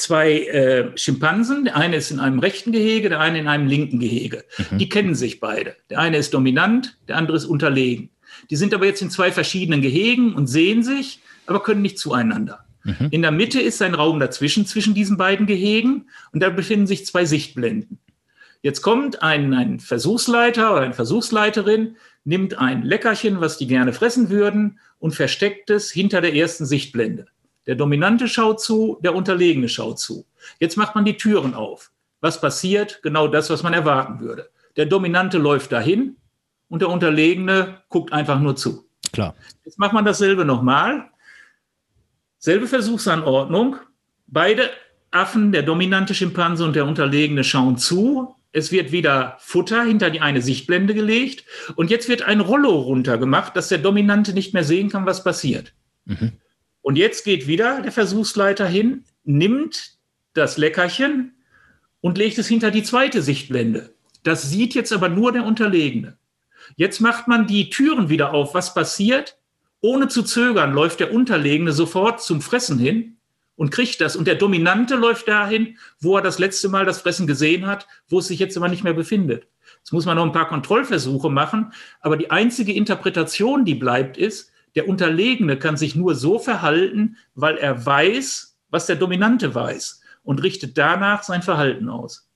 zwei äh, Schimpansen. Der eine ist in einem rechten Gehege, der eine in einem linken Gehege. Mhm. Die kennen sich beide. Der eine ist dominant, der andere ist unterlegen. Die sind aber jetzt in zwei verschiedenen Gehegen und sehen sich, aber können nicht zueinander. Mhm. In der Mitte ist ein Raum dazwischen, zwischen diesen beiden Gehegen, und da befinden sich zwei Sichtblenden. Jetzt kommt ein, ein Versuchsleiter oder eine Versuchsleiterin, nimmt ein Leckerchen, was die gerne fressen würden, und versteckt es hinter der ersten Sichtblende. Der Dominante schaut zu, der Unterlegene schaut zu. Jetzt macht man die Türen auf. Was passiert? Genau das, was man erwarten würde. Der Dominante läuft dahin und der Unterlegene guckt einfach nur zu. Klar. Jetzt macht man dasselbe nochmal. Selbe Versuchsanordnung. Beide Affen, der dominante Schimpanse und der Unterlegene, schauen zu. Es wird wieder Futter hinter die eine Sichtblende gelegt und jetzt wird ein Rollo runtergemacht, dass der Dominante nicht mehr sehen kann, was passiert. Mhm. Und jetzt geht wieder der Versuchsleiter hin, nimmt das Leckerchen und legt es hinter die zweite Sichtblende. Das sieht jetzt aber nur der Unterlegene. Jetzt macht man die Türen wieder auf. Was passiert? Ohne zu zögern läuft der Unterlegene sofort zum Fressen hin und kriegt das. Und der Dominante läuft dahin, wo er das letzte Mal das Fressen gesehen hat, wo es sich jetzt aber nicht mehr befindet. Jetzt muss man noch ein paar Kontrollversuche machen. Aber die einzige Interpretation, die bleibt, ist, der Unterlegene kann sich nur so verhalten, weil er weiß, was der Dominante weiß und richtet danach sein Verhalten aus.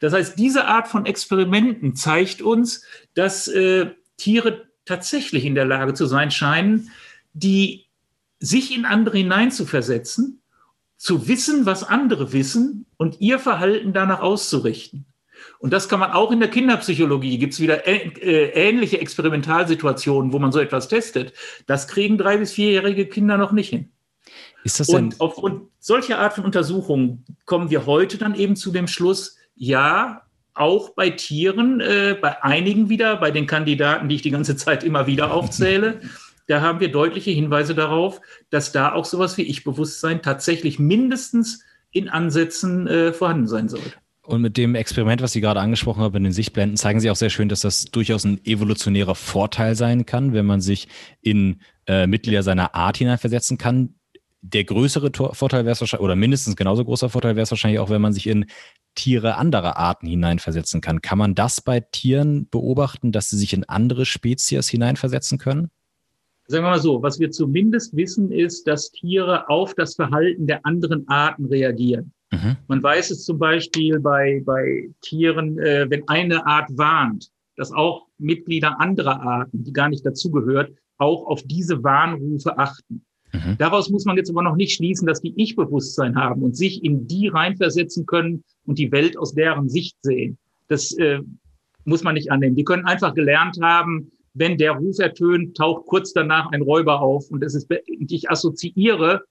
Das heißt, diese Art von Experimenten zeigt uns, dass äh, Tiere tatsächlich in der Lage zu sein scheinen, die sich in andere hineinzuversetzen, zu wissen, was andere wissen und ihr Verhalten danach auszurichten. Und das kann man auch in der Kinderpsychologie, gibt es wieder äh, ähnliche Experimentalsituationen, wo man so etwas testet. Das kriegen drei- bis vierjährige Kinder noch nicht hin. Ist das denn? Und aufgrund solcher Art von Untersuchungen kommen wir heute dann eben zu dem Schluss, ja, auch bei Tieren, äh, bei einigen wieder, bei den Kandidaten, die ich die ganze Zeit immer wieder aufzähle, da haben wir deutliche Hinweise darauf, dass da auch sowas wie Ich-Bewusstsein tatsächlich mindestens in Ansätzen äh, vorhanden sein sollte. Und mit dem Experiment, was Sie gerade angesprochen haben, in den Sichtblenden, zeigen Sie auch sehr schön, dass das durchaus ein evolutionärer Vorteil sein kann, wenn man sich in äh, Mitglieder seiner Art hineinversetzen kann. Der größere Tor Vorteil wäre es wahrscheinlich, oder mindestens genauso großer Vorteil wäre es wahrscheinlich auch, wenn man sich in Tiere anderer Arten hineinversetzen kann. Kann man das bei Tieren beobachten, dass sie sich in andere Spezies hineinversetzen können? Sagen wir mal so, was wir zumindest wissen, ist, dass Tiere auf das Verhalten der anderen Arten reagieren. Mhm. Man weiß es zum Beispiel bei, bei Tieren, äh, wenn eine Art warnt, dass auch Mitglieder anderer Arten, die gar nicht dazugehört, auch auf diese Warnrufe achten. Mhm. Daraus muss man jetzt aber noch nicht schließen, dass die Ich-Bewusstsein haben und sich in die reinversetzen können und die Welt aus deren Sicht sehen. Das äh, muss man nicht annehmen. Die können einfach gelernt haben, wenn der Ruf ertönt, taucht kurz danach ein Räuber auf und es ist, ich assoziiere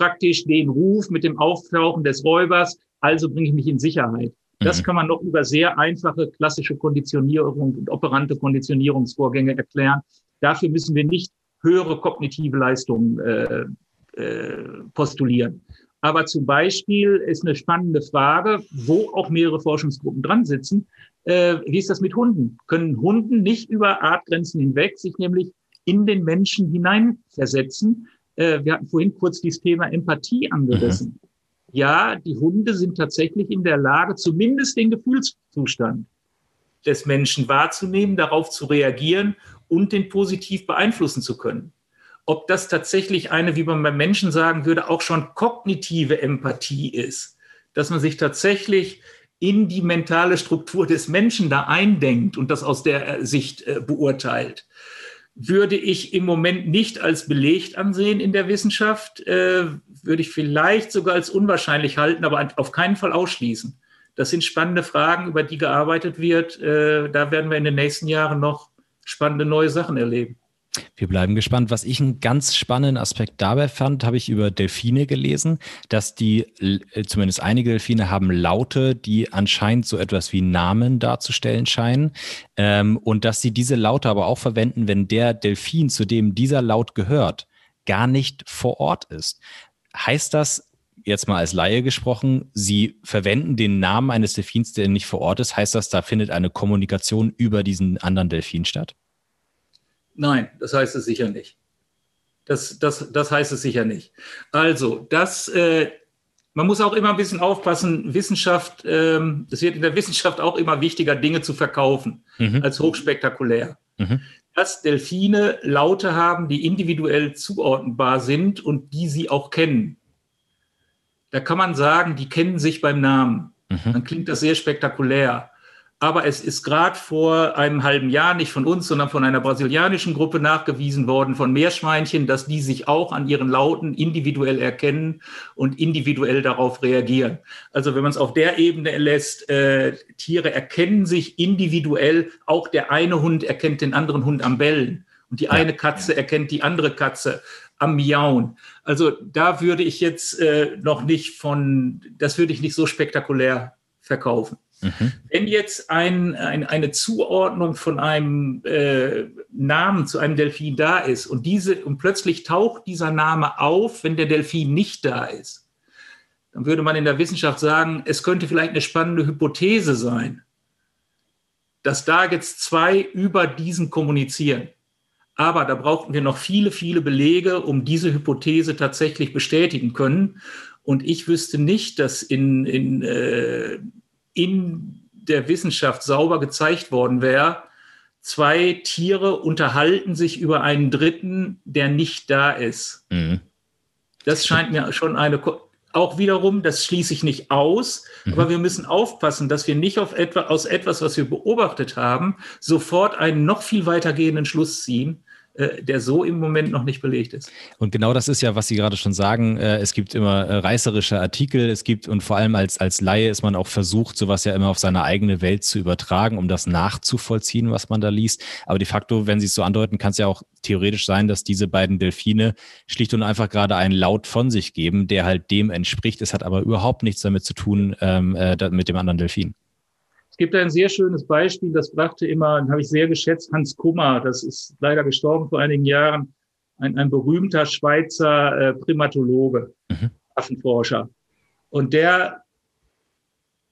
praktisch den Ruf mit dem Auftauchen des Räubers, also bringe ich mich in Sicherheit. Das mhm. kann man noch über sehr einfache klassische Konditionierung und operante Konditionierungsvorgänge erklären. Dafür müssen wir nicht höhere kognitive Leistungen äh, äh, postulieren. Aber zum Beispiel ist eine spannende Frage, wo auch mehrere Forschungsgruppen dran sitzen. Äh, wie ist das mit Hunden? Können Hunden nicht über Artgrenzen hinweg sich nämlich in den Menschen hineinversetzen? Äh, wir hatten vorhin kurz dieses Thema Empathie angerissen. Mhm. Ja, die Hunde sind tatsächlich in der Lage, zumindest den Gefühlszustand des Menschen wahrzunehmen, darauf zu reagieren und den positiv beeinflussen zu können. Ob das tatsächlich eine, wie man beim Menschen sagen würde, auch schon kognitive Empathie ist, dass man sich tatsächlich in die mentale Struktur des Menschen da eindenkt und das aus der Sicht äh, beurteilt würde ich im Moment nicht als belegt ansehen in der Wissenschaft, äh, würde ich vielleicht sogar als unwahrscheinlich halten, aber auf keinen Fall ausschließen. Das sind spannende Fragen, über die gearbeitet wird. Äh, da werden wir in den nächsten Jahren noch spannende neue Sachen erleben. Wir bleiben gespannt. Was ich einen ganz spannenden Aspekt dabei fand, habe ich über Delfine gelesen, dass die, äh, zumindest einige Delfine haben Laute, die anscheinend so etwas wie Namen darzustellen scheinen. Ähm, und dass sie diese Laute aber auch verwenden, wenn der Delfin, zu dem dieser Laut gehört, gar nicht vor Ort ist. Heißt das, jetzt mal als Laie gesprochen, Sie verwenden den Namen eines Delfins, der nicht vor Ort ist? Heißt das, da findet eine Kommunikation über diesen anderen Delfin statt? Nein, das heißt es sicher nicht. Das, das, das heißt es sicher nicht. Also, das, äh, man muss auch immer ein bisschen aufpassen, Wissenschaft, ähm, es wird in der Wissenschaft auch immer wichtiger, Dinge zu verkaufen mhm. als hochspektakulär. Mhm. Dass Delfine Laute haben, die individuell zuordnenbar sind und die sie auch kennen. Da kann man sagen, die kennen sich beim Namen. Mhm. Dann klingt das sehr spektakulär. Aber es ist gerade vor einem halben Jahr nicht von uns, sondern von einer brasilianischen Gruppe nachgewiesen worden, von Meerschweinchen, dass die sich auch an ihren Lauten individuell erkennen und individuell darauf reagieren. Also wenn man es auf der Ebene lässt, äh, Tiere erkennen sich individuell, auch der eine Hund erkennt den anderen Hund am Bellen und die eine Katze erkennt die andere Katze am Miauen. Also da würde ich jetzt äh, noch nicht von, das würde ich nicht so spektakulär verkaufen. Mhm. Wenn jetzt ein, ein, eine Zuordnung von einem äh, Namen zu einem Delfin da ist und, diese, und plötzlich taucht dieser Name auf, wenn der Delfin nicht da ist, dann würde man in der Wissenschaft sagen, es könnte vielleicht eine spannende Hypothese sein, dass da jetzt zwei über diesen kommunizieren. Aber da brauchten wir noch viele, viele Belege, um diese Hypothese tatsächlich bestätigen können. Und ich wüsste nicht, dass in, in äh, in der Wissenschaft sauber gezeigt worden wäre, zwei Tiere unterhalten sich über einen Dritten, der nicht da ist. Mhm. Das scheint mir schon eine, auch wiederum, das schließe ich nicht aus, mhm. aber wir müssen aufpassen, dass wir nicht auf etwa, aus etwas, was wir beobachtet haben, sofort einen noch viel weitergehenden Schluss ziehen, der so im Moment noch nicht belegt ist. Und genau das ist ja, was Sie gerade schon sagen. Äh, es gibt immer äh, reißerische Artikel, es gibt und vor allem als, als Laie ist man auch versucht, sowas ja immer auf seine eigene Welt zu übertragen, um das nachzuvollziehen, was man da liest. Aber de facto, wenn Sie es so andeuten, kann es ja auch theoretisch sein, dass diese beiden Delfine schlicht und einfach gerade einen Laut von sich geben, der halt dem entspricht. Es hat aber überhaupt nichts damit zu tun ähm, mit dem anderen Delfin gibt ein sehr schönes Beispiel, das brachte immer, habe ich sehr geschätzt, Hans Kummer, das ist leider gestorben vor einigen Jahren, ein, ein berühmter Schweizer äh, Primatologe, mhm. Affenforscher. Und der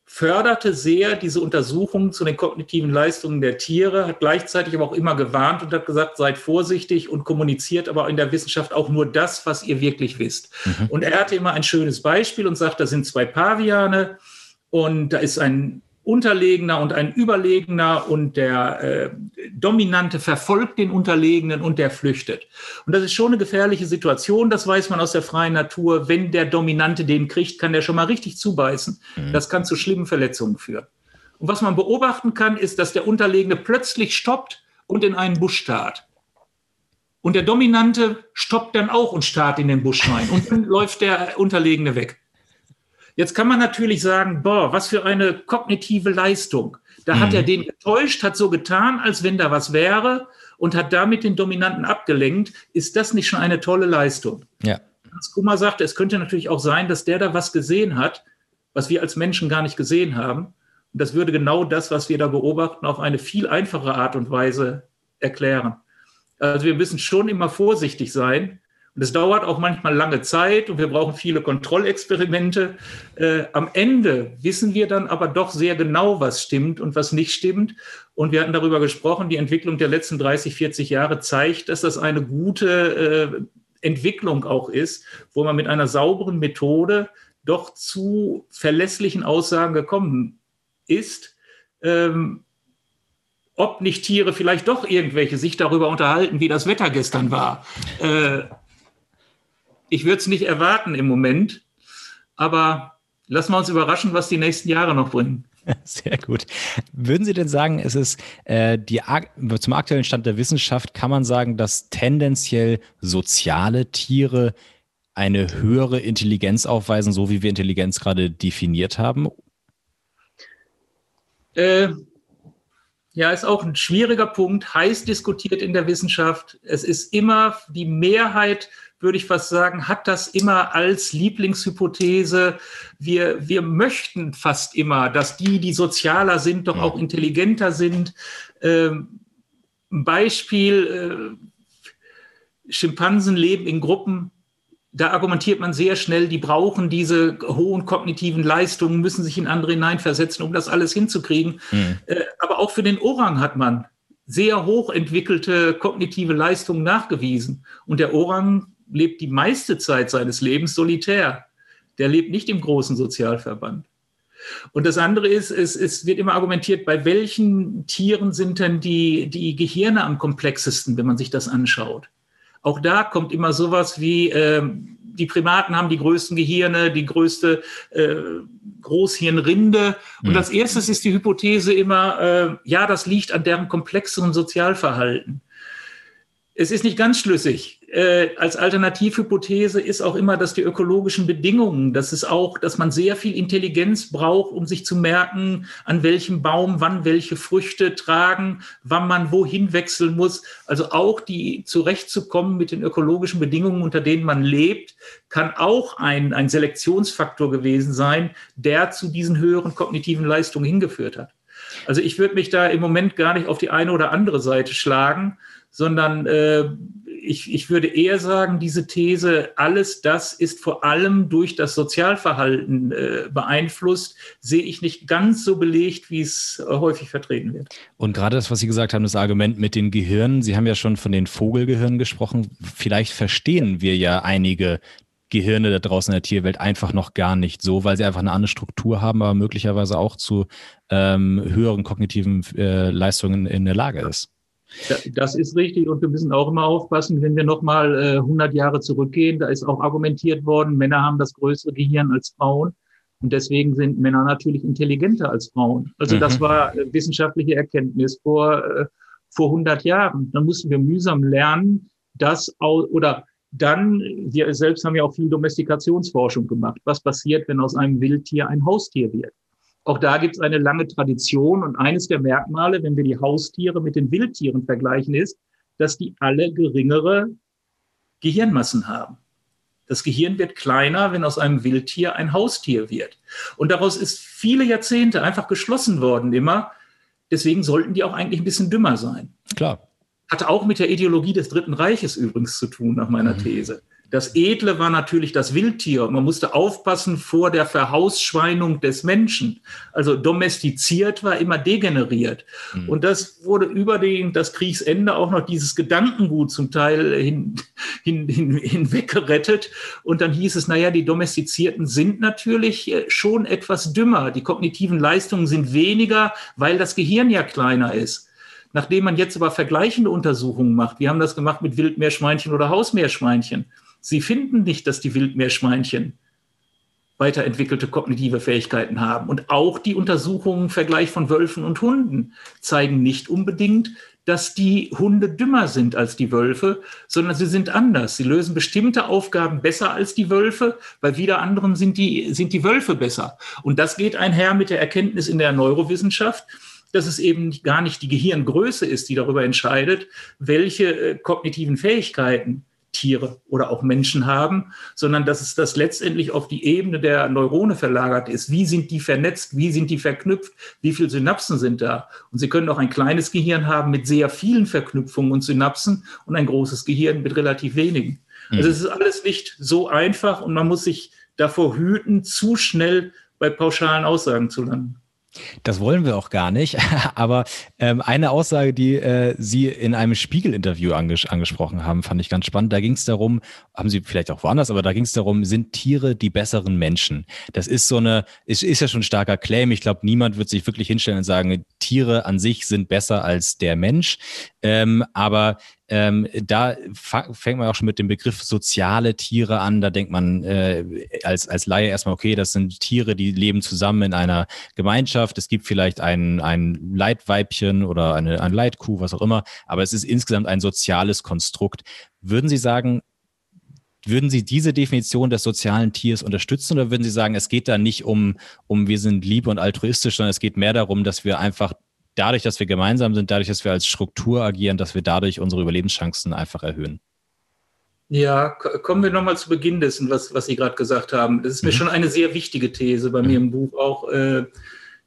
förderte sehr diese Untersuchungen zu den kognitiven Leistungen der Tiere, hat gleichzeitig aber auch immer gewarnt und hat gesagt, seid vorsichtig und kommuniziert aber in der Wissenschaft auch nur das, was ihr wirklich wisst. Mhm. Und er hatte immer ein schönes Beispiel und sagt, da sind zwei Paviane und da ist ein Unterlegener und ein Überlegener und der äh, Dominante verfolgt den Unterlegenen und der flüchtet. Und das ist schon eine gefährliche Situation, das weiß man aus der freien Natur. Wenn der Dominante den kriegt, kann der schon mal richtig zubeißen. Mhm. Das kann zu schlimmen Verletzungen führen. Und was man beobachten kann, ist, dass der Unterlegene plötzlich stoppt und in einen Busch starrt. Und der Dominante stoppt dann auch und starrt in den Busch rein. Und dann läuft der Unterlegene weg. Jetzt kann man natürlich sagen, boah, was für eine kognitive Leistung. Da mhm. hat er mhm. den getäuscht, hat so getan, als wenn da was wäre und hat damit den Dominanten abgelenkt. Ist das nicht schon eine tolle Leistung? Ja. Hans Kummer sagte, es könnte natürlich auch sein, dass der da was gesehen hat, was wir als Menschen gar nicht gesehen haben. Und das würde genau das, was wir da beobachten, auf eine viel einfache Art und Weise erklären. Also wir müssen schon immer vorsichtig sein, und es dauert auch manchmal lange Zeit und wir brauchen viele Kontrollexperimente. Äh, am Ende wissen wir dann aber doch sehr genau, was stimmt und was nicht stimmt. Und wir hatten darüber gesprochen, die Entwicklung der letzten 30, 40 Jahre zeigt, dass das eine gute äh, Entwicklung auch ist, wo man mit einer sauberen Methode doch zu verlässlichen Aussagen gekommen ist. Ähm, ob nicht Tiere vielleicht doch irgendwelche sich darüber unterhalten, wie das Wetter gestern war. Äh, ich würde es nicht erwarten im Moment, aber lassen wir uns überraschen, was die nächsten Jahre noch bringen. Sehr gut. Würden Sie denn sagen, es ist äh, die, zum aktuellen Stand der Wissenschaft kann man sagen, dass tendenziell soziale Tiere eine höhere Intelligenz aufweisen, so wie wir Intelligenz gerade definiert haben? Äh, ja, ist auch ein schwieriger Punkt, heiß diskutiert in der Wissenschaft. Es ist immer die Mehrheit, würde ich fast sagen, hat das immer als Lieblingshypothese. Wir, wir möchten fast immer, dass die, die sozialer sind, doch auch intelligenter sind. Ähm, ein Beispiel, äh, Schimpansen leben in Gruppen, da argumentiert man sehr schnell, die brauchen diese hohen kognitiven Leistungen, müssen sich in andere hineinversetzen, um das alles hinzukriegen. Mhm. Äh, aber auch für den Orang hat man sehr hoch entwickelte kognitive Leistungen nachgewiesen. Und der Orang lebt die meiste Zeit seines Lebens solitär. Der lebt nicht im großen Sozialverband. Und das andere ist, es, es, wird immer argumentiert, bei welchen Tieren sind denn die, die Gehirne am komplexesten, wenn man sich das anschaut. Auch da kommt immer sowas wie, äh, die Primaten haben die größten Gehirne, die größte äh, Großhirnrinde. Und mhm. als erstes ist die Hypothese immer, äh, ja, das liegt an deren komplexeren Sozialverhalten. Es ist nicht ganz schlüssig äh, als Alternativhypothese ist auch immer, dass die ökologischen Bedingungen, dass es auch, dass man sehr viel Intelligenz braucht, um sich zu merken, an welchem Baum wann welche Früchte tragen, wann man wohin wechseln muss. Also auch die zurechtzukommen mit den ökologischen Bedingungen, unter denen man lebt, kann auch ein, ein Selektionsfaktor gewesen sein, der zu diesen höheren kognitiven Leistungen hingeführt hat. Also ich würde mich da im Moment gar nicht auf die eine oder andere Seite schlagen, sondern äh, ich, ich würde eher sagen, diese These, alles das ist vor allem durch das Sozialverhalten äh, beeinflusst, sehe ich nicht ganz so belegt, wie es äh, häufig vertreten wird. Und gerade das, was Sie gesagt haben, das Argument mit den Gehirnen, Sie haben ja schon von den Vogelgehirnen gesprochen. Vielleicht verstehen wir ja einige Gehirne da draußen in der Tierwelt einfach noch gar nicht so, weil sie einfach eine andere Struktur haben, aber möglicherweise auch zu ähm, höheren kognitiven äh, Leistungen in der Lage ist. Das ist richtig und wir müssen auch immer aufpassen, wenn wir nochmal äh, 100 Jahre zurückgehen, da ist auch argumentiert worden, Männer haben das größere Gehirn als Frauen und deswegen sind Männer natürlich intelligenter als Frauen. Also mhm. das war äh, wissenschaftliche Erkenntnis vor, äh, vor 100 Jahren. Dann mussten wir mühsam lernen, dass oder dann, wir selbst haben ja auch viel Domestikationsforschung gemacht. Was passiert, wenn aus einem Wildtier ein Haustier wird? Auch da gibt es eine lange Tradition und eines der Merkmale, wenn wir die Haustiere mit den Wildtieren vergleichen, ist, dass die alle geringere Gehirnmassen haben. Das Gehirn wird kleiner, wenn aus einem Wildtier ein Haustier wird. Und daraus ist viele Jahrzehnte einfach geschlossen worden immer. Deswegen sollten die auch eigentlich ein bisschen dümmer sein. Klar. Hatte auch mit der Ideologie des Dritten Reiches übrigens zu tun, nach meiner mhm. These. Das Edle war natürlich das Wildtier. Man musste aufpassen vor der Verhausschweinung des Menschen. Also domestiziert war immer degeneriert. Mhm. Und das wurde über den, das Kriegsende auch noch dieses Gedankengut zum Teil hin, hin, hin, hinweg gerettet. Und dann hieß es, naja, die Domestizierten sind natürlich äh, schon etwas dümmer. Die kognitiven Leistungen sind weniger, weil das Gehirn ja kleiner ist. Nachdem man jetzt aber vergleichende Untersuchungen macht, wir haben das gemacht mit Wildmeerschweinchen oder Hausmeerschweinchen, Sie finden nicht, dass die Wildmeerschweinchen weiterentwickelte kognitive Fähigkeiten haben. Und auch die Untersuchungen, Vergleich von Wölfen und Hunden, zeigen nicht unbedingt, dass die Hunde dümmer sind als die Wölfe, sondern sie sind anders. Sie lösen bestimmte Aufgaben besser als die Wölfe, bei wieder anderen sind die, sind die Wölfe besser. Und das geht einher mit der Erkenntnis in der Neurowissenschaft, dass es eben gar nicht die Gehirngröße ist, die darüber entscheidet, welche äh, kognitiven Fähigkeiten Tiere oder auch Menschen haben, sondern dass es das letztendlich auf die Ebene der Neurone verlagert ist. Wie sind die vernetzt? Wie sind die verknüpft? Wie viele Synapsen sind da? Und Sie können auch ein kleines Gehirn haben mit sehr vielen Verknüpfungen und Synapsen und ein großes Gehirn mit relativ wenigen. Also mhm. es ist alles nicht so einfach und man muss sich davor hüten, zu schnell bei pauschalen Aussagen zu landen. Das wollen wir auch gar nicht. Aber ähm, eine Aussage, die äh, Sie in einem Spiegel-Interview anges angesprochen haben, fand ich ganz spannend. Da ging es darum, haben Sie vielleicht auch woanders, aber da ging es darum, sind Tiere die besseren Menschen? Das ist so eine, ist, ist ja schon ein starker Claim. Ich glaube, niemand wird sich wirklich hinstellen und sagen, Tiere an sich sind besser als der Mensch. Ähm, aber ähm, da fängt man auch schon mit dem Begriff soziale Tiere an. Da denkt man äh, als, als Laie erstmal, okay, das sind Tiere, die leben zusammen in einer Gemeinschaft. Es gibt vielleicht ein, ein Leitweibchen oder eine, ein Leitkuh, was auch immer. Aber es ist insgesamt ein soziales Konstrukt. Würden Sie sagen, würden Sie diese Definition des sozialen Tiers unterstützen oder würden Sie sagen, es geht da nicht um, um wir sind lieb und altruistisch, sondern es geht mehr darum, dass wir einfach dadurch, dass wir gemeinsam sind, dadurch, dass wir als Struktur agieren, dass wir dadurch unsere Überlebenschancen einfach erhöhen? Ja, kommen wir nochmal zu Beginn dessen, was, was Sie gerade gesagt haben. Das ist mir mhm. schon eine sehr wichtige These bei mhm. mir im Buch auch. Äh,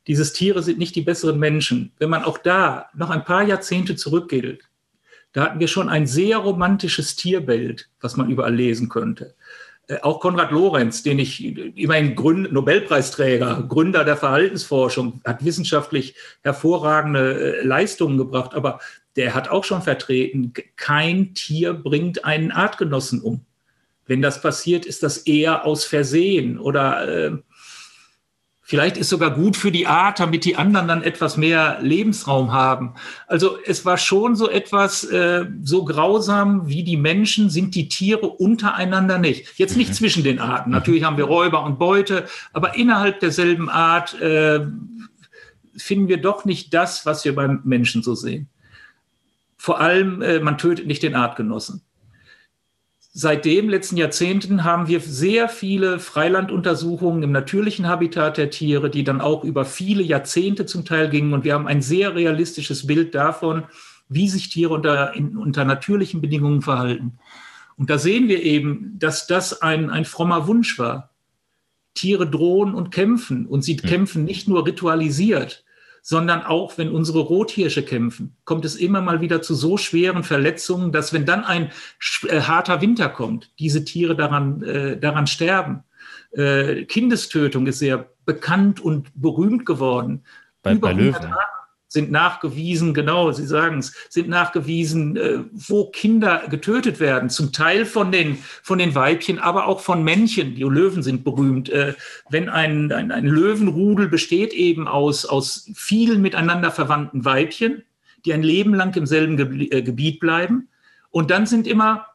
dieses Tiere sind nicht die besseren Menschen. Wenn man auch da noch ein paar Jahrzehnte zurückgeht, da hatten wir schon ein sehr romantisches Tierbild, was man überall lesen könnte. Äh, auch Konrad Lorenz, den ich immerhin Gründ Nobelpreisträger, Gründer der Verhaltensforschung, hat wissenschaftlich hervorragende äh, Leistungen gebracht, aber der hat auch schon vertreten, kein Tier bringt einen Artgenossen um. Wenn das passiert, ist das eher aus Versehen oder äh, Vielleicht ist sogar gut für die Art, damit die anderen dann etwas mehr Lebensraum haben. Also es war schon so etwas äh, so grausam wie die Menschen sind die Tiere untereinander nicht. Jetzt nicht mhm. zwischen den Arten. Mhm. Natürlich haben wir Räuber und Beute, aber innerhalb derselben Art äh, finden wir doch nicht das, was wir beim Menschen so sehen. Vor allem, äh, man tötet nicht den Artgenossen. Seitdem, letzten Jahrzehnten, haben wir sehr viele Freilanduntersuchungen im natürlichen Habitat der Tiere, die dann auch über viele Jahrzehnte zum Teil gingen. Und wir haben ein sehr realistisches Bild davon, wie sich Tiere unter, in, unter natürlichen Bedingungen verhalten. Und da sehen wir eben, dass das ein, ein frommer Wunsch war. Tiere drohen und kämpfen. Und sie mhm. kämpfen nicht nur ritualisiert, sondern auch wenn unsere Rothirsche kämpfen, kommt es immer mal wieder zu so schweren Verletzungen, dass wenn dann ein äh, harter Winter kommt, diese Tiere daran, äh, daran sterben. Äh, Kindestötung ist sehr bekannt und berühmt geworden. Bei, Über bei Löwen. Jahre sind nachgewiesen, genau, Sie sagen es, sind nachgewiesen, äh, wo Kinder getötet werden, zum Teil von den, von den Weibchen, aber auch von Männchen. Die Löwen sind berühmt. Äh, wenn ein, ein, ein Löwenrudel besteht eben aus, aus vielen miteinander verwandten Weibchen, die ein Leben lang im selben äh, Gebiet bleiben. Und dann sind immer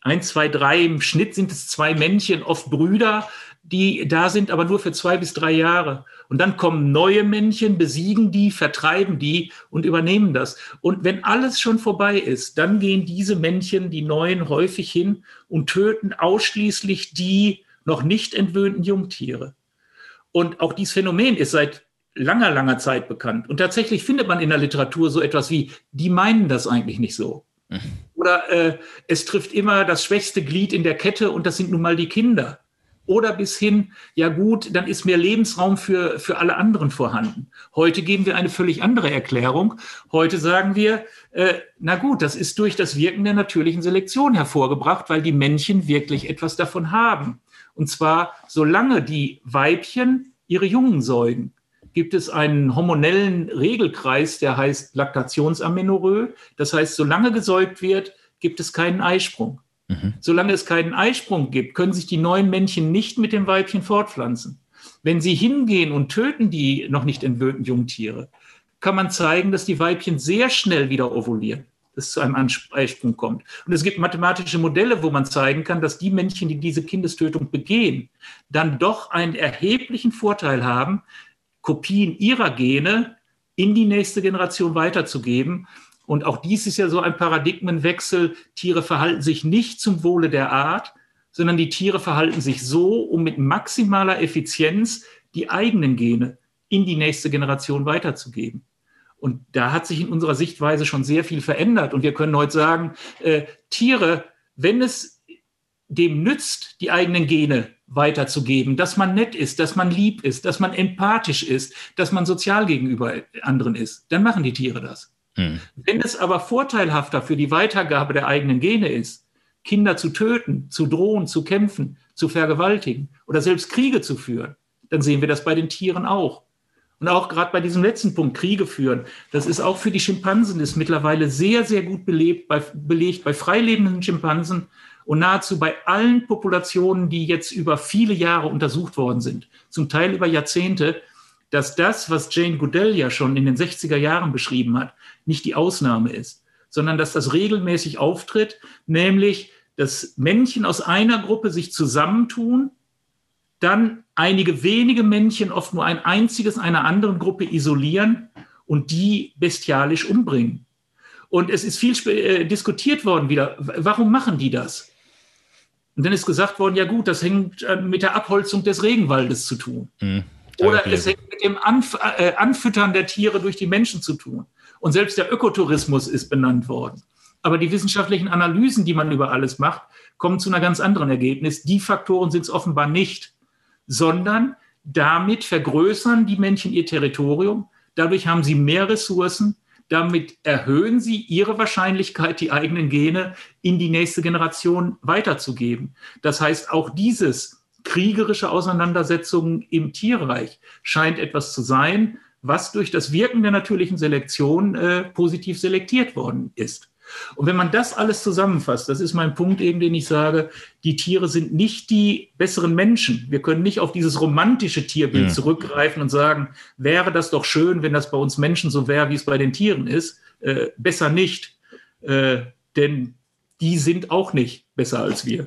ein, zwei, drei, im Schnitt sind es zwei Männchen, oft Brüder, die da sind, aber nur für zwei bis drei Jahre. Und dann kommen neue Männchen, besiegen die, vertreiben die und übernehmen das. Und wenn alles schon vorbei ist, dann gehen diese Männchen, die neuen, häufig hin und töten ausschließlich die noch nicht entwöhnten Jungtiere. Und auch dieses Phänomen ist seit langer, langer Zeit bekannt. Und tatsächlich findet man in der Literatur so etwas wie, die meinen das eigentlich nicht so. Mhm. Oder äh, es trifft immer das schwächste Glied in der Kette und das sind nun mal die Kinder oder bis hin, ja gut, dann ist mehr Lebensraum für, für alle anderen vorhanden. Heute geben wir eine völlig andere Erklärung. Heute sagen wir, äh, na gut, das ist durch das Wirken der natürlichen Selektion hervorgebracht, weil die Männchen wirklich etwas davon haben. Und zwar, solange die Weibchen ihre Jungen säugen, gibt es einen hormonellen Regelkreis, der heißt Laktationsamenorrhoe. Das heißt, solange gesäugt wird, gibt es keinen Eisprung. Mhm. Solange es keinen Eisprung gibt, können sich die neuen Männchen nicht mit dem Weibchen fortpflanzen. Wenn sie hingehen und töten die noch nicht entwöhnten Jungtiere, kann man zeigen, dass die Weibchen sehr schnell wieder ovulieren, dass es zu einem Eisprung kommt. Und es gibt mathematische Modelle, wo man zeigen kann, dass die Männchen, die diese Kindestötung begehen, dann doch einen erheblichen Vorteil haben, Kopien ihrer Gene in die nächste Generation weiterzugeben und auch dies ist ja so ein Paradigmenwechsel. Tiere verhalten sich nicht zum Wohle der Art, sondern die Tiere verhalten sich so, um mit maximaler Effizienz die eigenen Gene in die nächste Generation weiterzugeben. Und da hat sich in unserer Sichtweise schon sehr viel verändert. Und wir können heute sagen, äh, Tiere, wenn es dem nützt, die eigenen Gene weiterzugeben, dass man nett ist, dass man lieb ist, dass man empathisch ist, dass man sozial gegenüber anderen ist, dann machen die Tiere das. Hm. Wenn es aber vorteilhafter für die Weitergabe der eigenen Gene ist, Kinder zu töten, zu drohen, zu kämpfen, zu vergewaltigen oder selbst Kriege zu führen, dann sehen wir das bei den Tieren auch. Und auch gerade bei diesem letzten Punkt, Kriege führen, das ist auch für die Schimpansen, ist mittlerweile sehr, sehr gut belebt, bei, belegt bei freilebenden Schimpansen und nahezu bei allen Populationen, die jetzt über viele Jahre untersucht worden sind, zum Teil über Jahrzehnte, dass das, was Jane Goodell ja schon in den 60er Jahren beschrieben hat, nicht die Ausnahme ist, sondern dass das regelmäßig auftritt, nämlich dass Männchen aus einer Gruppe sich zusammentun, dann einige wenige Männchen, oft nur ein einziges einer anderen Gruppe isolieren und die bestialisch umbringen. Und es ist viel äh, diskutiert worden wieder, warum machen die das? Und dann ist gesagt worden, ja gut, das hängt äh, mit der Abholzung des Regenwaldes zu tun. Mhm. Oder es hängt mit dem Anf äh, Anfüttern der Tiere durch die Menschen zu tun. Und selbst der Ökotourismus ist benannt worden. Aber die wissenschaftlichen Analysen, die man über alles macht, kommen zu einer ganz anderen Ergebnis. Die Faktoren sind es offenbar nicht, sondern damit vergrößern die Männchen ihr Territorium. Dadurch haben sie mehr Ressourcen. Damit erhöhen sie ihre Wahrscheinlichkeit, die eigenen Gene in die nächste Generation weiterzugeben. Das heißt, auch dieses kriegerische Auseinandersetzungen im Tierreich scheint etwas zu sein, was durch das Wirken der natürlichen Selektion äh, positiv selektiert worden ist. Und wenn man das alles zusammenfasst, das ist mein Punkt eben, den ich sage, die Tiere sind nicht die besseren Menschen. Wir können nicht auf dieses romantische Tierbild ja. zurückgreifen und sagen, wäre das doch schön, wenn das bei uns Menschen so wäre, wie es bei den Tieren ist. Äh, besser nicht, äh, denn die sind auch nicht besser als wir.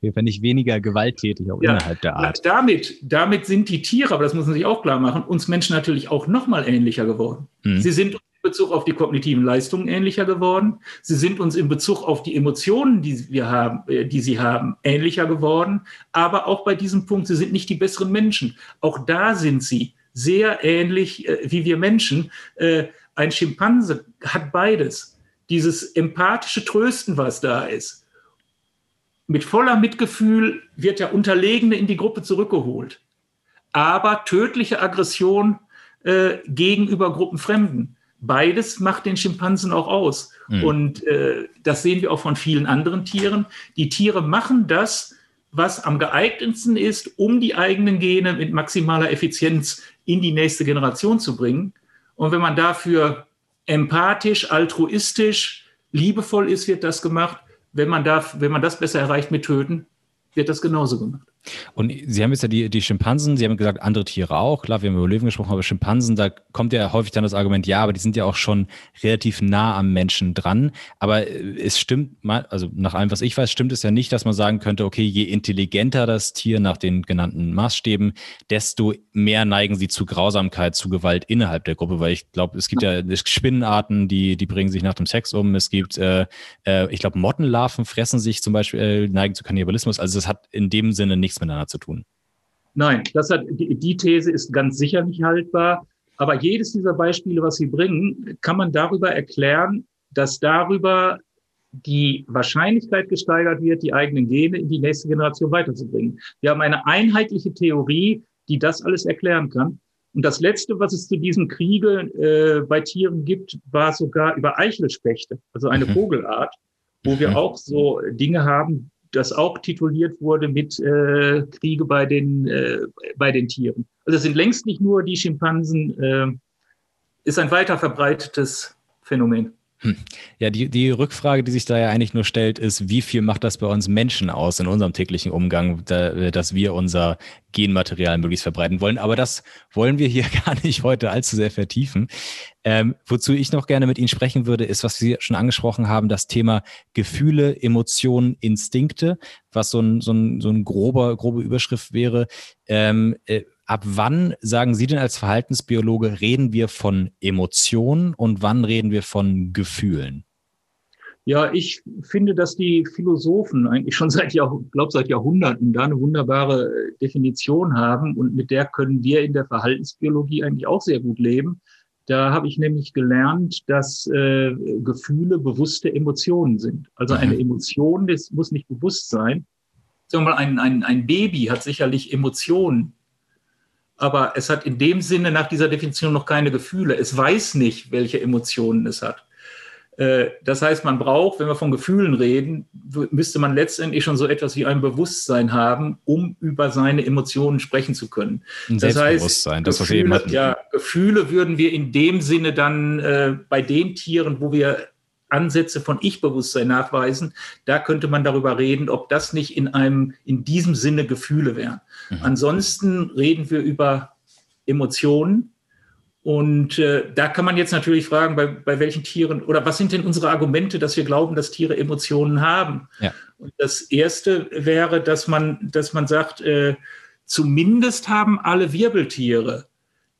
Wir werden nicht weniger gewalttätig auch ja, innerhalb der Art. Damit, damit sind die Tiere, aber das muss man sich auch klar machen, uns Menschen natürlich auch noch mal ähnlicher geworden. Mhm. Sie sind in Bezug auf die kognitiven Leistungen ähnlicher geworden. Sie sind uns in Bezug auf die Emotionen, die wir haben, äh, die sie haben, ähnlicher geworden. Aber auch bei diesem Punkt, sie sind nicht die besseren Menschen. Auch da sind sie sehr ähnlich äh, wie wir Menschen. Äh, ein Schimpanse hat beides. Dieses empathische Trösten, was da ist mit voller Mitgefühl wird der Unterlegene in die Gruppe zurückgeholt. Aber tödliche Aggression äh, gegenüber Gruppenfremden. Beides macht den Schimpansen auch aus. Mhm. Und äh, das sehen wir auch von vielen anderen Tieren. Die Tiere machen das, was am geeignetsten ist, um die eigenen Gene mit maximaler Effizienz in die nächste Generation zu bringen. Und wenn man dafür empathisch, altruistisch, liebevoll ist, wird das gemacht wenn man, darf, wenn man das besser erreicht mit Töten, wird das genauso gemacht. Und Sie haben jetzt ja die, die Schimpansen, Sie haben gesagt, andere Tiere auch. Klar, wir haben über Löwen gesprochen, aber Schimpansen, da kommt ja häufig dann das Argument, ja, aber die sind ja auch schon relativ nah am Menschen dran. Aber äh, es stimmt, also nach allem, was ich weiß, stimmt es ja nicht, dass man sagen könnte, okay, je intelligenter das Tier nach den genannten Maßstäben, desto mehr neigen sie zu Grausamkeit, zu Gewalt innerhalb der Gruppe. Weil ich glaube, es gibt ja Spinnenarten, die, die bringen sich nach dem Sex um. Es gibt, äh, äh, ich glaube, Mottenlarven fressen sich zum Beispiel, äh, neigen zu Kannibalismus. Also es hat in dem Sinne nichts nichts miteinander zu tun. Nein, das hat, die, die These ist ganz sicher nicht haltbar. Aber jedes dieser Beispiele, was Sie bringen, kann man darüber erklären, dass darüber die Wahrscheinlichkeit gesteigert wird, die eigenen Gene in die nächste Generation weiterzubringen. Wir haben eine einheitliche Theorie, die das alles erklären kann. Und das Letzte, was es zu diesem Kriege äh, bei Tieren gibt, war sogar über Eichelspechte, also eine mhm. Vogelart, wo wir mhm. auch so Dinge haben, das auch tituliert wurde mit äh, Kriege bei den, äh, bei den Tieren. Also es sind längst nicht nur die Schimpansen, äh, ist ein weiter verbreitetes Phänomen. Hm. Ja, die, die Rückfrage, die sich da ja eigentlich nur stellt, ist, wie viel macht das bei uns Menschen aus in unserem täglichen Umgang, da, dass wir unser Genmaterial möglichst verbreiten wollen. Aber das wollen wir hier gar nicht heute allzu sehr vertiefen. Ähm, wozu ich noch gerne mit Ihnen sprechen würde, ist, was Sie schon angesprochen haben, das Thema Gefühle, Emotionen, Instinkte, was so ein, so ein, so ein grober, grobe Überschrift wäre. Ähm, äh, Ab wann, sagen Sie denn als Verhaltensbiologe, reden wir von Emotionen und wann reden wir von Gefühlen? Ja, ich finde, dass die Philosophen eigentlich schon seit, Jahr, glaub, seit Jahrhunderten da eine wunderbare Definition haben und mit der können wir in der Verhaltensbiologie eigentlich auch sehr gut leben. Da habe ich nämlich gelernt, dass äh, Gefühle bewusste Emotionen sind. Also eine mhm. Emotion, das muss nicht bewusst sein. Sagen wir mal, ein, ein, ein Baby hat sicherlich Emotionen aber es hat in dem Sinne nach dieser Definition noch keine Gefühle. Es weiß nicht, welche Emotionen es hat. Äh, das heißt, man braucht, wenn wir von Gefühlen reden, müsste man letztendlich schon so etwas wie ein Bewusstsein haben, um über seine Emotionen sprechen zu können. Ein das Selbstbewusstsein, heißt, das, was wir eben hatten. Ja, Gefühle würden wir in dem Sinne dann äh, bei den Tieren, wo wir Ansätze von Ich-Bewusstsein nachweisen, da könnte man darüber reden, ob das nicht in einem, in diesem Sinne Gefühle wären. Mhm. Ansonsten reden wir über Emotionen Und äh, da kann man jetzt natürlich fragen, bei, bei welchen Tieren oder was sind denn unsere Argumente, dass wir glauben, dass Tiere Emotionen haben? Ja. Und das erste wäre, dass man, dass man sagt, äh, zumindest haben alle Wirbeltiere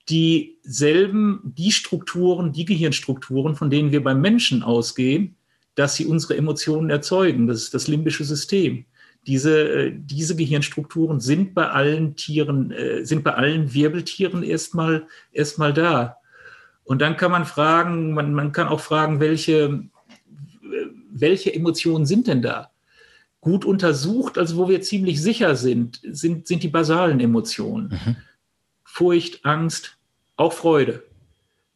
dieselben, die Strukturen, die Gehirnstrukturen, von denen wir beim Menschen ausgehen, dass sie unsere Emotionen erzeugen. Das ist das limbische System. Diese, äh, diese Gehirnstrukturen sind bei allen Tieren, äh, sind bei allen Wirbeltieren erstmal, erstmal da. Und dann kann man fragen, man, man kann auch fragen, welche, welche Emotionen sind denn da? Gut untersucht, also wo wir ziemlich sicher sind, sind, sind die basalen Emotionen. Mhm. Furcht, Angst, auch Freude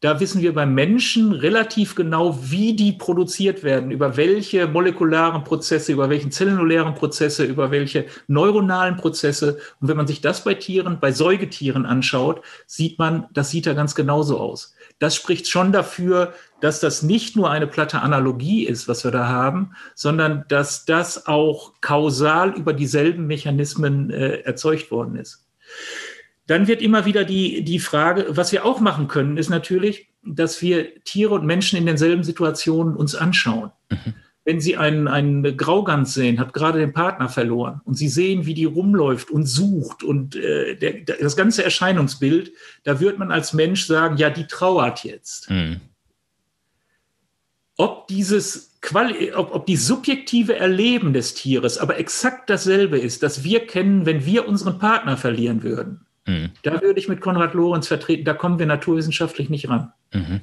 da wissen wir beim Menschen relativ genau, wie die produziert werden, über welche molekularen Prozesse, über welche zellulären Prozesse, über welche neuronalen Prozesse. Und wenn man sich das bei Tieren, bei Säugetieren anschaut, sieht man, das sieht da ganz genauso aus. Das spricht schon dafür, dass das nicht nur eine platte Analogie ist, was wir da haben, sondern dass das auch kausal über dieselben Mechanismen äh, erzeugt worden ist. Dann wird immer wieder die, die Frage, was wir auch machen können, ist natürlich, dass wir Tiere und Menschen in denselben Situationen uns anschauen. Mhm. Wenn Sie einen, einen Graugans sehen, hat gerade den Partner verloren und Sie sehen, wie die rumläuft und sucht und äh, der, das ganze Erscheinungsbild, da wird man als Mensch sagen, ja, die trauert jetzt. Mhm. Ob dieses Quali ob, ob die subjektive Erleben des Tieres aber exakt dasselbe ist, das wir kennen, wenn wir unseren Partner verlieren würden, Mhm. Da würde ich mit Konrad Lorenz vertreten, da kommen wir naturwissenschaftlich nicht ran. Mhm.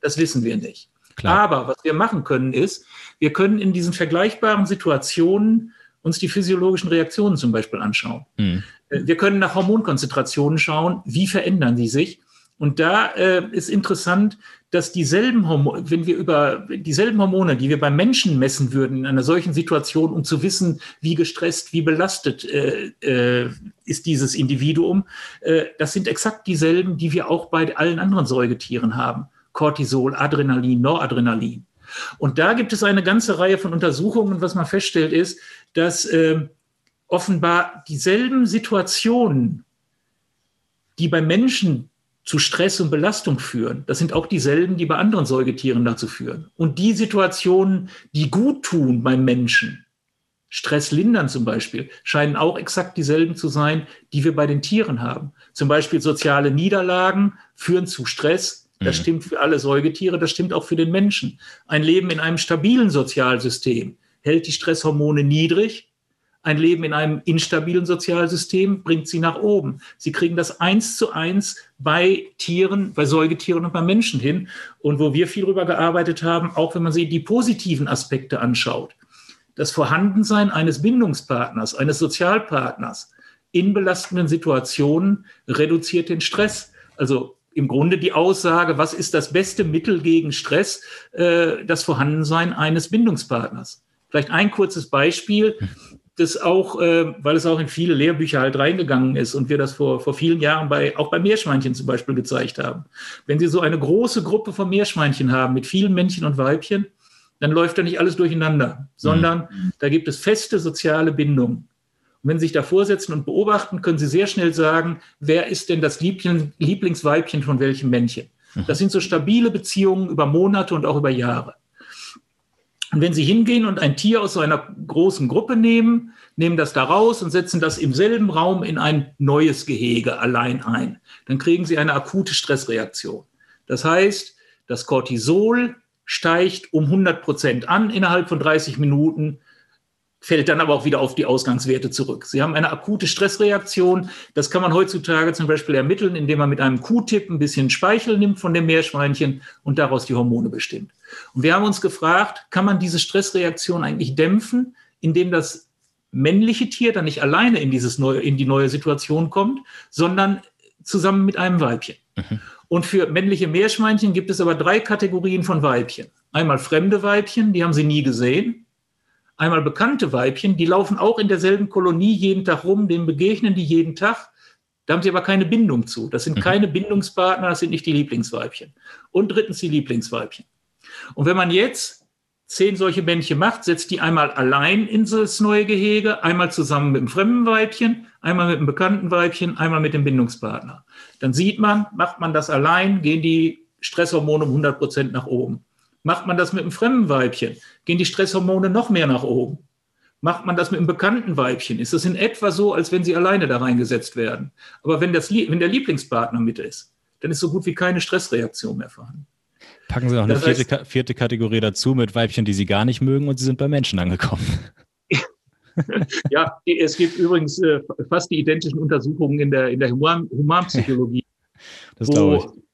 Das wissen wir nicht. Klar. Aber was wir machen können, ist, wir können in diesen vergleichbaren Situationen uns die physiologischen Reaktionen zum Beispiel anschauen. Mhm. Äh, wir können nach Hormonkonzentrationen schauen, wie verändern die sich. Und da äh, ist interessant, dass dieselben Hormone, wenn wir über dieselben Hormone, die wir beim Menschen messen würden in einer solchen Situation, um zu wissen, wie gestresst, wie belastet äh, äh, ist dieses Individuum, äh, das sind exakt dieselben, die wir auch bei allen anderen Säugetieren haben. Cortisol, Adrenalin, Noradrenalin. Und da gibt es eine ganze Reihe von Untersuchungen. Was man feststellt, ist, dass äh, offenbar dieselben Situationen, die bei Menschen zu Stress und Belastung führen. Das sind auch dieselben, die bei anderen Säugetieren dazu führen. Und die Situationen, die gut tun beim Menschen, Stress lindern zum Beispiel, scheinen auch exakt dieselben zu sein, die wir bei den Tieren haben. Zum Beispiel soziale Niederlagen führen zu Stress. Das mhm. stimmt für alle Säugetiere, das stimmt auch für den Menschen. Ein Leben in einem stabilen Sozialsystem hält die Stresshormone niedrig ein Leben in einem instabilen Sozialsystem bringt sie nach oben. Sie kriegen das eins zu eins bei Tieren, bei Säugetieren und bei Menschen hin. Und wo wir viel darüber gearbeitet haben, auch wenn man sich die positiven Aspekte anschaut, das Vorhandensein eines Bindungspartners, eines Sozialpartners in belastenden Situationen reduziert den Stress. Also im Grunde die Aussage, was ist das beste Mittel gegen Stress? Äh, das Vorhandensein eines Bindungspartners. Vielleicht ein kurzes Beispiel das auch, äh, weil es auch in viele Lehrbücher halt reingegangen ist und wir das vor, vor vielen Jahren bei, auch bei Meerschweinchen zum Beispiel gezeigt haben. Wenn Sie so eine große Gruppe von Meerschweinchen haben mit vielen Männchen und Weibchen, dann läuft da nicht alles durcheinander, sondern mhm. da gibt es feste soziale Bindungen. Und wenn Sie sich da vorsetzen und beobachten, können Sie sehr schnell sagen, wer ist denn das Liebchen, Lieblingsweibchen von welchem Männchen. Mhm. Das sind so stabile Beziehungen über Monate und auch über Jahre. Und wenn Sie hingehen und ein Tier aus so einer großen Gruppe nehmen, nehmen das da raus und setzen das im selben Raum in ein neues Gehege allein ein, dann kriegen Sie eine akute Stressreaktion. Das heißt, das Cortisol steigt um 100 Prozent an innerhalb von 30 Minuten fällt dann aber auch wieder auf die Ausgangswerte zurück. Sie haben eine akute Stressreaktion. Das kann man heutzutage zum Beispiel ermitteln, indem man mit einem Q-Tip ein bisschen Speichel nimmt von dem Meerschweinchen und daraus die Hormone bestimmt. Und wir haben uns gefragt, kann man diese Stressreaktion eigentlich dämpfen, indem das männliche Tier dann nicht alleine in, dieses neue, in die neue Situation kommt, sondern zusammen mit einem Weibchen. Mhm. Und für männliche Meerschweinchen gibt es aber drei Kategorien von Weibchen. Einmal fremde Weibchen, die haben sie nie gesehen einmal bekannte Weibchen, die laufen auch in derselben Kolonie jeden Tag rum, denen begegnen die jeden Tag. Da haben sie aber keine Bindung zu. Das sind mhm. keine Bindungspartner, das sind nicht die Lieblingsweibchen. Und drittens die Lieblingsweibchen. Und wenn man jetzt zehn solche Männchen macht, setzt die einmal allein in das neue Gehege, einmal zusammen mit dem fremden Weibchen, einmal mit einem bekannten Weibchen, einmal mit dem Bindungspartner. Dann sieht man, macht man das allein, gehen die Stresshormone um 100 Prozent nach oben. Macht man das mit einem fremden Weibchen, gehen die Stresshormone noch mehr nach oben. Macht man das mit einem bekannten Weibchen, ist es in etwa so, als wenn sie alleine da reingesetzt werden. Aber wenn, das, wenn der Lieblingspartner mit ist, dann ist so gut wie keine Stressreaktion mehr vorhanden. Packen Sie noch eine vierte, vierte Kategorie dazu mit Weibchen, die Sie gar nicht mögen und Sie sind bei Menschen angekommen. ja, es gibt übrigens äh, fast die identischen Untersuchungen in der, in der Human, Humanpsychologie. Das glaube ich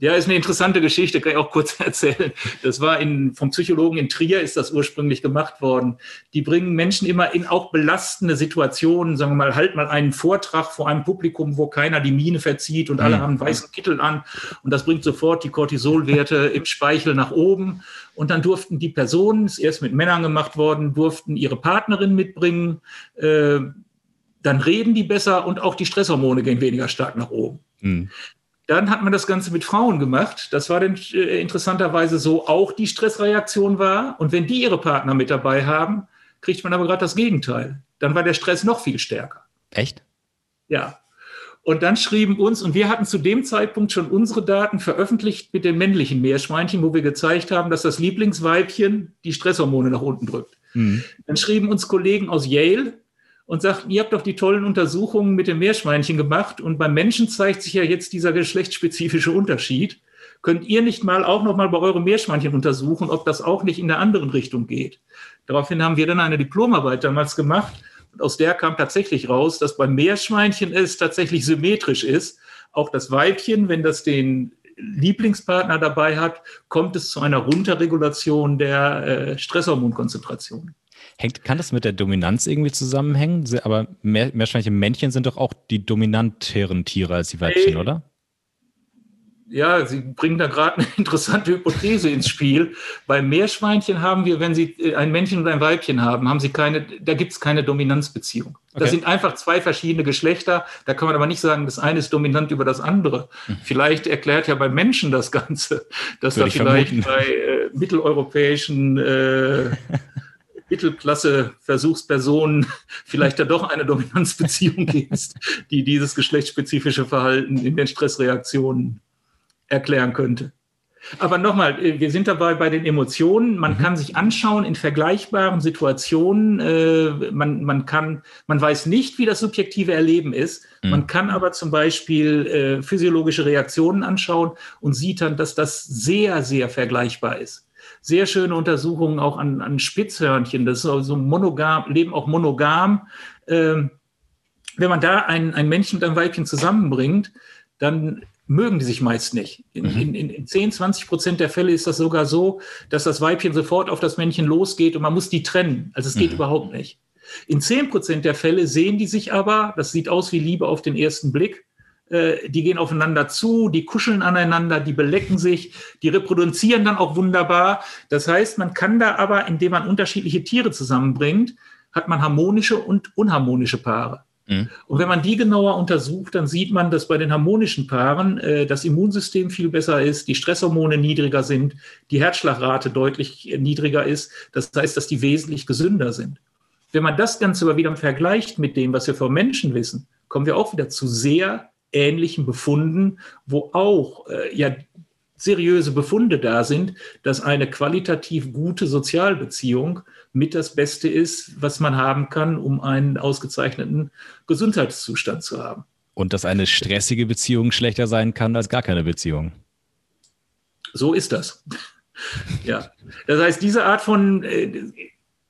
ja, ist eine interessante Geschichte, kann ich auch kurz erzählen. Das war in, vom Psychologen in Trier ist das ursprünglich gemacht worden. Die bringen Menschen immer in auch belastende Situationen, sagen wir mal, halt mal einen Vortrag vor einem Publikum, wo keiner die Miene verzieht und alle mhm. haben einen weißen Kittel an und das bringt sofort die Cortisolwerte im Speichel nach oben. Und dann durften die Personen, ist erst mit Männern gemacht worden, durften ihre Partnerin mitbringen. Äh, dann reden die besser und auch die Stresshormone gehen weniger stark nach oben. Mhm. Dann hat man das Ganze mit Frauen gemacht. Das war dann äh, interessanterweise so auch die Stressreaktion war. Und wenn die ihre Partner mit dabei haben, kriegt man aber gerade das Gegenteil. Dann war der Stress noch viel stärker. Echt? Ja. Und dann schrieben uns, und wir hatten zu dem Zeitpunkt schon unsere Daten veröffentlicht mit den männlichen Meerschweinchen, wo wir gezeigt haben, dass das Lieblingsweibchen die Stresshormone nach unten drückt. Mhm. Dann schrieben uns Kollegen aus Yale, und sagten, ihr habt doch die tollen Untersuchungen mit dem Meerschweinchen gemacht und beim Menschen zeigt sich ja jetzt dieser geschlechtsspezifische Unterschied. Könnt ihr nicht mal auch noch mal bei eurem Meerschweinchen untersuchen, ob das auch nicht in der anderen Richtung geht? Daraufhin haben wir dann eine Diplomarbeit damals gemacht und aus der kam tatsächlich raus, dass beim Meerschweinchen es tatsächlich symmetrisch ist. Auch das Weibchen, wenn das den Lieblingspartner dabei hat, kommt es zu einer Runterregulation der äh, Stresshormonkonzentration. Hängt, kann das mit der Dominanz irgendwie zusammenhängen? Aber mehr, meerschweinchen Männchen sind doch auch die dominanteren Tiere als die Weibchen, hey. oder? ja, Sie bringen da gerade eine interessante Hypothese ins Spiel. Bei Meerschweinchen haben wir, wenn Sie äh, ein Männchen und ein Weibchen haben, haben Sie keine, da gibt es keine Dominanzbeziehung. Okay. Das sind einfach zwei verschiedene Geschlechter. Da kann man aber nicht sagen, das eine ist dominant über das andere. Mhm. Vielleicht erklärt ja bei Menschen das Ganze, dass Würde da vielleicht vermuten. bei äh, mitteleuropäischen äh, Mittelklasse-Versuchspersonen vielleicht da doch eine Dominanzbeziehung ist, die dieses geschlechtsspezifische Verhalten in den Stressreaktionen erklären könnte. Aber nochmal, äh, wir sind dabei bei den Emotionen. Man mhm. kann sich anschauen in vergleichbaren Situationen. Äh, man, man, kann, man weiß nicht, wie das subjektive Erleben ist. Mhm. Man kann aber zum Beispiel äh, physiologische Reaktionen anschauen und sieht dann, dass das sehr, sehr vergleichbar ist sehr schöne Untersuchungen auch an, an Spitzhörnchen. Das ist also monogam, leben auch monogam. Ähm, wenn man da ein, ein Männchen und ein Weibchen zusammenbringt, dann mögen die sich meist nicht. In, mhm. in, in 10, 20 Prozent der Fälle ist das sogar so, dass das Weibchen sofort auf das Männchen losgeht und man muss die trennen. Also es geht mhm. überhaupt nicht. In 10 Prozent der Fälle sehen die sich aber, das sieht aus wie Liebe auf den ersten Blick, äh, die gehen aufeinander zu, die kuscheln aneinander, die belecken sich, die reproduzieren dann auch wunderbar. Das heißt, man kann da aber, indem man unterschiedliche Tiere zusammenbringt, hat man harmonische und unharmonische Paare. Mhm. Und wenn man die genauer untersucht, dann sieht man, dass bei den harmonischen Paaren äh, das Immunsystem viel besser ist, die Stresshormone niedriger sind, die Herzschlagrate deutlich niedriger ist. Das heißt, dass die wesentlich gesünder sind. Wenn man das Ganze aber wieder vergleicht mit dem, was wir vom Menschen wissen, kommen wir auch wieder zu sehr ähnlichen Befunden, wo auch äh, ja seriöse Befunde da sind, dass eine qualitativ gute Sozialbeziehung mit das Beste ist, was man haben kann, um einen ausgezeichneten Gesundheitszustand zu haben. Und dass eine stressige Beziehung schlechter sein kann als gar keine Beziehung. So ist das. ja. Das heißt, diese Art von, äh,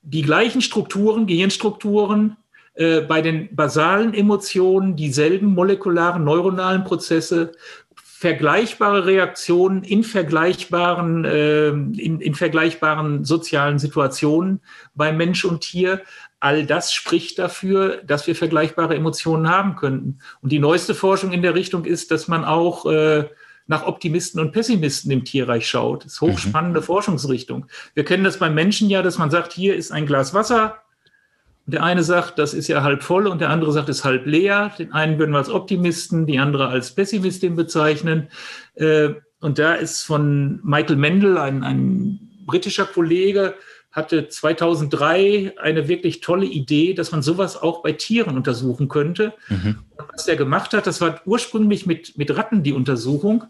die gleichen Strukturen, Gehirnstrukturen, äh, bei den basalen Emotionen dieselben molekularen neuronalen Prozesse, vergleichbare Reaktionen in vergleichbaren, äh, in, in vergleichbaren sozialen Situationen bei Mensch und Tier. All das spricht dafür, dass wir vergleichbare Emotionen haben könnten. Und die neueste Forschung in der Richtung ist, dass man auch äh, nach Optimisten und Pessimisten im Tierreich schaut. Das ist hochspannende mhm. Forschungsrichtung. Wir kennen das beim Menschen ja, dass man sagt, hier ist ein Glas Wasser, der eine sagt, das ist ja halb voll und der andere sagt, es ist halb leer. Den einen würden wir als Optimisten, die andere als Pessimistin bezeichnen. Äh, und da ist von Michael Mendel, ein, ein britischer Kollege, hatte 2003 eine wirklich tolle Idee, dass man sowas auch bei Tieren untersuchen könnte. Mhm. was er gemacht hat, das war ursprünglich mit, mit Ratten die Untersuchung,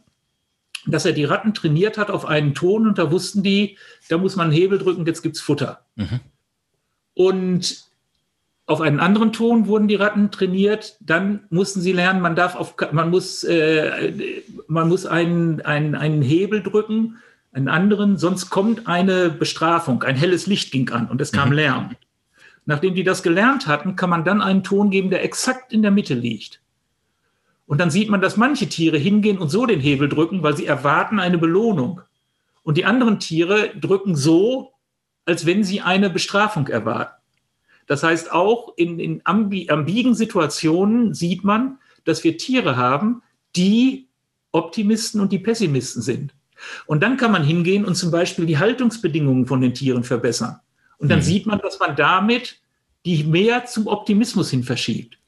dass er die Ratten trainiert hat auf einen Ton und da wussten die, da muss man einen Hebel drücken, jetzt gibt es Futter. Mhm. Und auf einen anderen Ton wurden die Ratten trainiert, dann mussten sie lernen, man darf auf, man muss, äh, man muss einen, einen, einen Hebel drücken, einen anderen, sonst kommt eine Bestrafung, ein helles Licht ging an und es kam mhm. Lärm. Nachdem die das gelernt hatten, kann man dann einen Ton geben, der exakt in der Mitte liegt. Und dann sieht man, dass manche Tiere hingehen und so den Hebel drücken, weil sie erwarten eine Belohnung. Und die anderen Tiere drücken so, als wenn sie eine Bestrafung erwarten. Das heißt, auch in, in ambigen Situationen sieht man, dass wir Tiere haben, die Optimisten und die Pessimisten sind. Und dann kann man hingehen und zum Beispiel die Haltungsbedingungen von den Tieren verbessern. Und dann mhm. sieht man, dass man damit die mehr zum Optimismus hin verschiebt.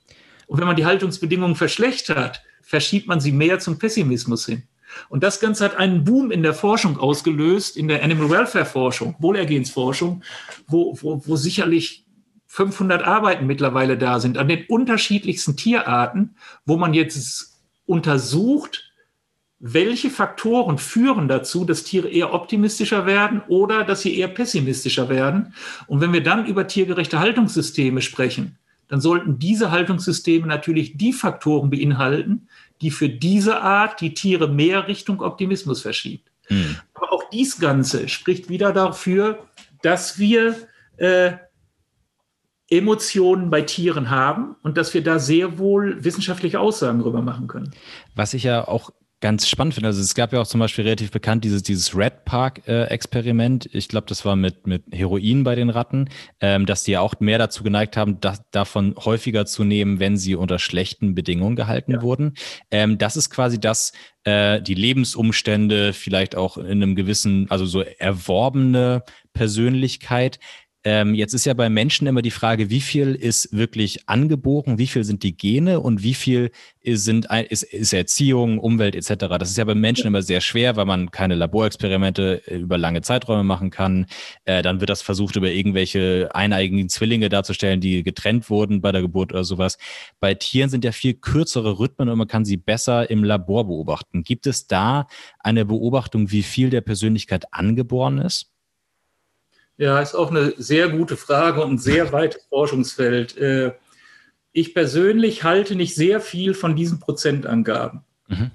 Und wenn man die Haltungsbedingungen verschlechtert, verschiebt man sie mehr zum Pessimismus hin. Und das Ganze hat einen Boom in der Forschung ausgelöst, in der Animal Welfare Forschung, Wohlergehensforschung, wo, wo, wo sicherlich 500 Arbeiten mittlerweile da sind an den unterschiedlichsten Tierarten, wo man jetzt untersucht, welche Faktoren führen dazu, dass Tiere eher optimistischer werden oder dass sie eher pessimistischer werden. Und wenn wir dann über tiergerechte Haltungssysteme sprechen, dann sollten diese Haltungssysteme natürlich die Faktoren beinhalten, die für diese Art die Tiere mehr Richtung Optimismus verschiebt. Mhm. Aber auch dies Ganze spricht wieder dafür, dass wir äh, Emotionen bei Tieren haben und dass wir da sehr wohl wissenschaftliche Aussagen darüber machen können. Was ich ja auch ganz spannend finde, also es gab ja auch zum Beispiel relativ bekannt dieses, dieses Red Park-Experiment. Äh, ich glaube, das war mit, mit Heroin bei den Ratten, ähm, dass die ja auch mehr dazu geneigt haben, das, davon häufiger zu nehmen, wenn sie unter schlechten Bedingungen gehalten ja. wurden. Ähm, das ist quasi das, äh, die Lebensumstände, vielleicht auch in einem gewissen, also so erworbene Persönlichkeit ähm, jetzt ist ja bei Menschen immer die Frage, wie viel ist wirklich angeboren, wie viel sind die Gene und wie viel ist, sind, ist, ist Erziehung, Umwelt etc. Das ist ja bei Menschen immer sehr schwer, weil man keine Laborexperimente äh, über lange Zeiträume machen kann. Äh, dann wird das versucht, über irgendwelche eineigigen Zwillinge darzustellen, die getrennt wurden bei der Geburt oder sowas. Bei Tieren sind ja viel kürzere Rhythmen und man kann sie besser im Labor beobachten. Gibt es da eine Beobachtung, wie viel der Persönlichkeit angeboren ist? Ja, ist auch eine sehr gute Frage und ein sehr weites Forschungsfeld. Äh, ich persönlich halte nicht sehr viel von diesen Prozentangaben. Mhm.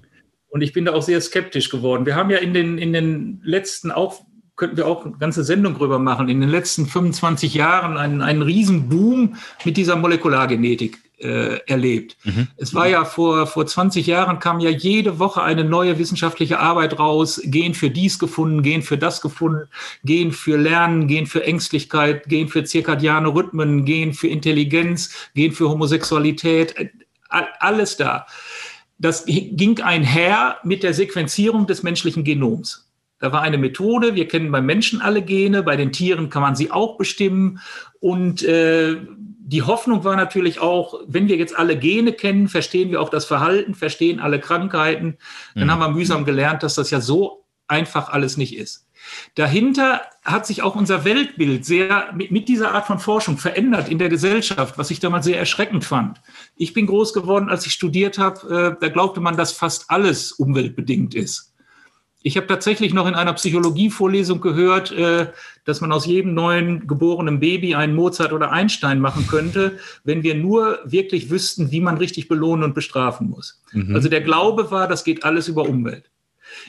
Und ich bin da auch sehr skeptisch geworden. Wir haben ja in den, in den letzten auch könnten wir auch eine ganze Sendung drüber machen, in den letzten 25 Jahren einen, einen riesen Boom mit dieser Molekulargenetik äh, erlebt. Mhm. Es war ja vor, vor 20 Jahren kam ja jede Woche eine neue wissenschaftliche Arbeit raus, gehen für dies gefunden, gehen für das gefunden, gehen für Lernen, gehen für Ängstlichkeit, gehen für zirkadiane Rhythmen, gehen für Intelligenz, gehen für Homosexualität, äh, alles da. Das ging einher mit der Sequenzierung des menschlichen Genoms. Da war eine Methode, wir kennen beim Menschen alle Gene, bei den Tieren kann man sie auch bestimmen. Und äh, die Hoffnung war natürlich auch, wenn wir jetzt alle Gene kennen, verstehen wir auch das Verhalten, verstehen alle Krankheiten. Dann mhm. haben wir mühsam gelernt, dass das ja so einfach alles nicht ist. Dahinter hat sich auch unser Weltbild sehr mit, mit, dieser Art von Forschung verändert in der Gesellschaft, was ich damals sehr erschreckend fand. Ich bin groß geworden, als ich studiert habe, äh, da glaubte man, dass fast alles umweltbedingt ist. Ich habe tatsächlich noch in einer Psychologievorlesung gehört, äh, dass man aus jedem neuen geborenen Baby einen Mozart oder Einstein machen könnte, wenn wir nur wirklich wüssten, wie man richtig belohnen und bestrafen muss. Mhm. Also der Glaube war, das geht alles über Umwelt.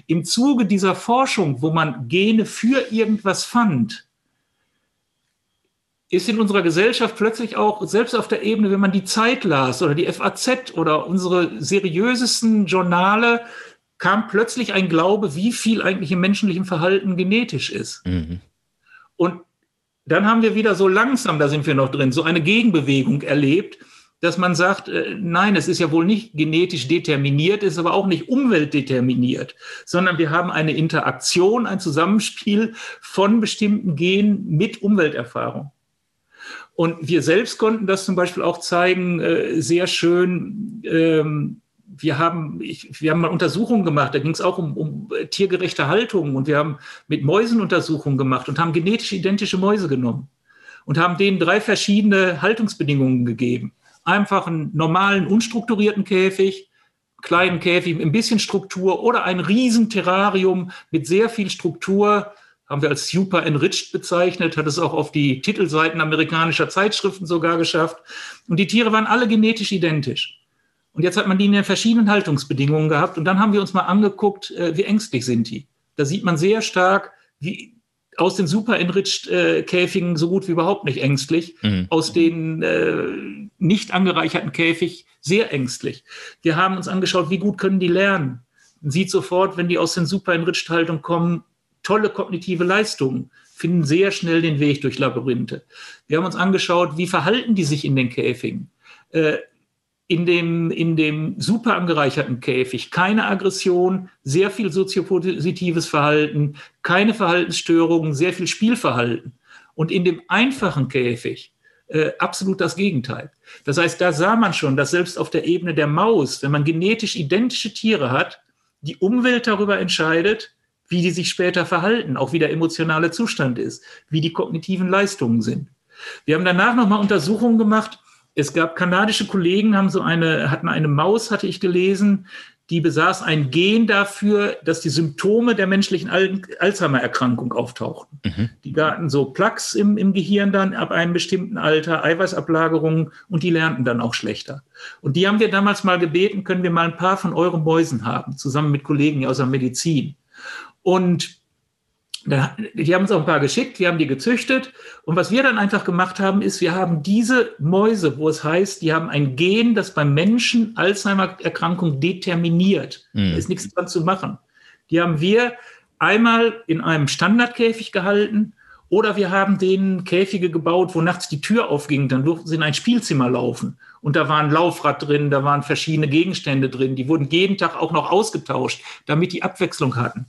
Im Zuge dieser Forschung, wo man Gene für irgendwas fand, ist in unserer Gesellschaft plötzlich auch, selbst auf der Ebene, wenn man die Zeit las oder die FAZ oder unsere seriösesten Journale, kam plötzlich ein Glaube, wie viel eigentlich im menschlichen Verhalten genetisch ist. Mhm. Und dann haben wir wieder so langsam, da sind wir noch drin, so eine Gegenbewegung erlebt, dass man sagt, äh, nein, es ist ja wohl nicht genetisch determiniert, ist aber auch nicht umweltdeterminiert, sondern wir haben eine Interaktion, ein Zusammenspiel von bestimmten Genen mit Umwelterfahrung. Und wir selbst konnten das zum Beispiel auch zeigen, äh, sehr schön, ähm, wir haben, ich, wir haben mal Untersuchungen gemacht, da ging es auch um, um äh, tiergerechte Haltung und wir haben mit Mäusen Untersuchungen gemacht und haben genetisch identische Mäuse genommen und haben denen drei verschiedene Haltungsbedingungen gegeben. Einfach einen normalen, unstrukturierten Käfig, kleinen Käfig mit ein bisschen Struktur oder ein Riesenterrarium mit sehr viel Struktur, haben wir als super enriched bezeichnet, hat es auch auf die Titelseiten amerikanischer Zeitschriften sogar geschafft. Und die Tiere waren alle genetisch identisch. Und jetzt hat man die in den verschiedenen Haltungsbedingungen gehabt. Und dann haben wir uns mal angeguckt, äh, wie ängstlich sind die. Da sieht man sehr stark, wie aus den super enriched äh, Käfigen so gut wie überhaupt nicht ängstlich, mhm. aus den äh, nicht angereicherten Käfig sehr ängstlich. Wir haben uns angeschaut, wie gut können die lernen. Man sieht sofort, wenn die aus den super enriched Haltungen kommen, tolle kognitive Leistungen, finden sehr schnell den Weg durch Labyrinthe. Wir haben uns angeschaut, wie verhalten die sich in den Käfigen. Äh, in dem, in dem super angereicherten Käfig keine Aggression, sehr viel soziopositives Verhalten, keine Verhaltensstörungen, sehr viel Spielverhalten. Und in dem einfachen Käfig äh, absolut das Gegenteil. Das heißt, da sah man schon, dass selbst auf der Ebene der Maus, wenn man genetisch identische Tiere hat, die Umwelt darüber entscheidet, wie die sich später verhalten, auch wie der emotionale Zustand ist, wie die kognitiven Leistungen sind. Wir haben danach nochmal Untersuchungen gemacht. Es gab kanadische Kollegen, haben so eine, hatten eine Maus, hatte ich gelesen, die besaß ein Gen dafür, dass die Symptome der menschlichen Alzheimer-Erkrankung auftauchten. Mhm. Die hatten so Plaques im, im Gehirn dann ab einem bestimmten Alter, Eiweißablagerungen und die lernten dann auch schlechter. Und die haben wir damals mal gebeten, können wir mal ein paar von euren Mäusen haben, zusammen mit Kollegen aus der Medizin. Und die haben uns auch ein paar geschickt, wir haben die gezüchtet. Und was wir dann einfach gemacht haben, ist, wir haben diese Mäuse, wo es heißt, die haben ein Gen, das beim Menschen Alzheimer-Erkrankung determiniert. Mhm. Da ist nichts dran zu machen. Die haben wir einmal in einem Standardkäfig gehalten oder wir haben denen Käfige gebaut, wo nachts die Tür aufging, dann durften sie in ein Spielzimmer laufen. Und da war ein Laufrad drin, da waren verschiedene Gegenstände drin. Die wurden jeden Tag auch noch ausgetauscht, damit die Abwechslung hatten.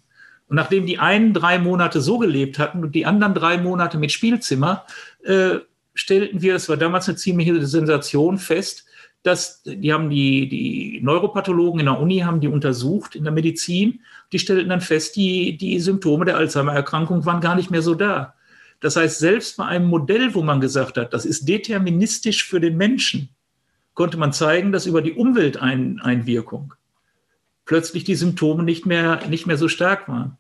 Und nachdem die einen drei Monate so gelebt hatten und die anderen drei Monate mit Spielzimmer, äh, stellten wir, das war damals eine ziemliche Sensation, fest, dass die haben die, die Neuropathologen in der Uni haben die untersucht in der Medizin, die stellten dann fest, die, die Symptome der Alzheimer-Erkrankung waren gar nicht mehr so da. Das heißt, selbst bei einem Modell, wo man gesagt hat, das ist deterministisch für den Menschen, konnte man zeigen, dass über die Umwelteinwirkung plötzlich die Symptome nicht mehr, nicht mehr so stark waren.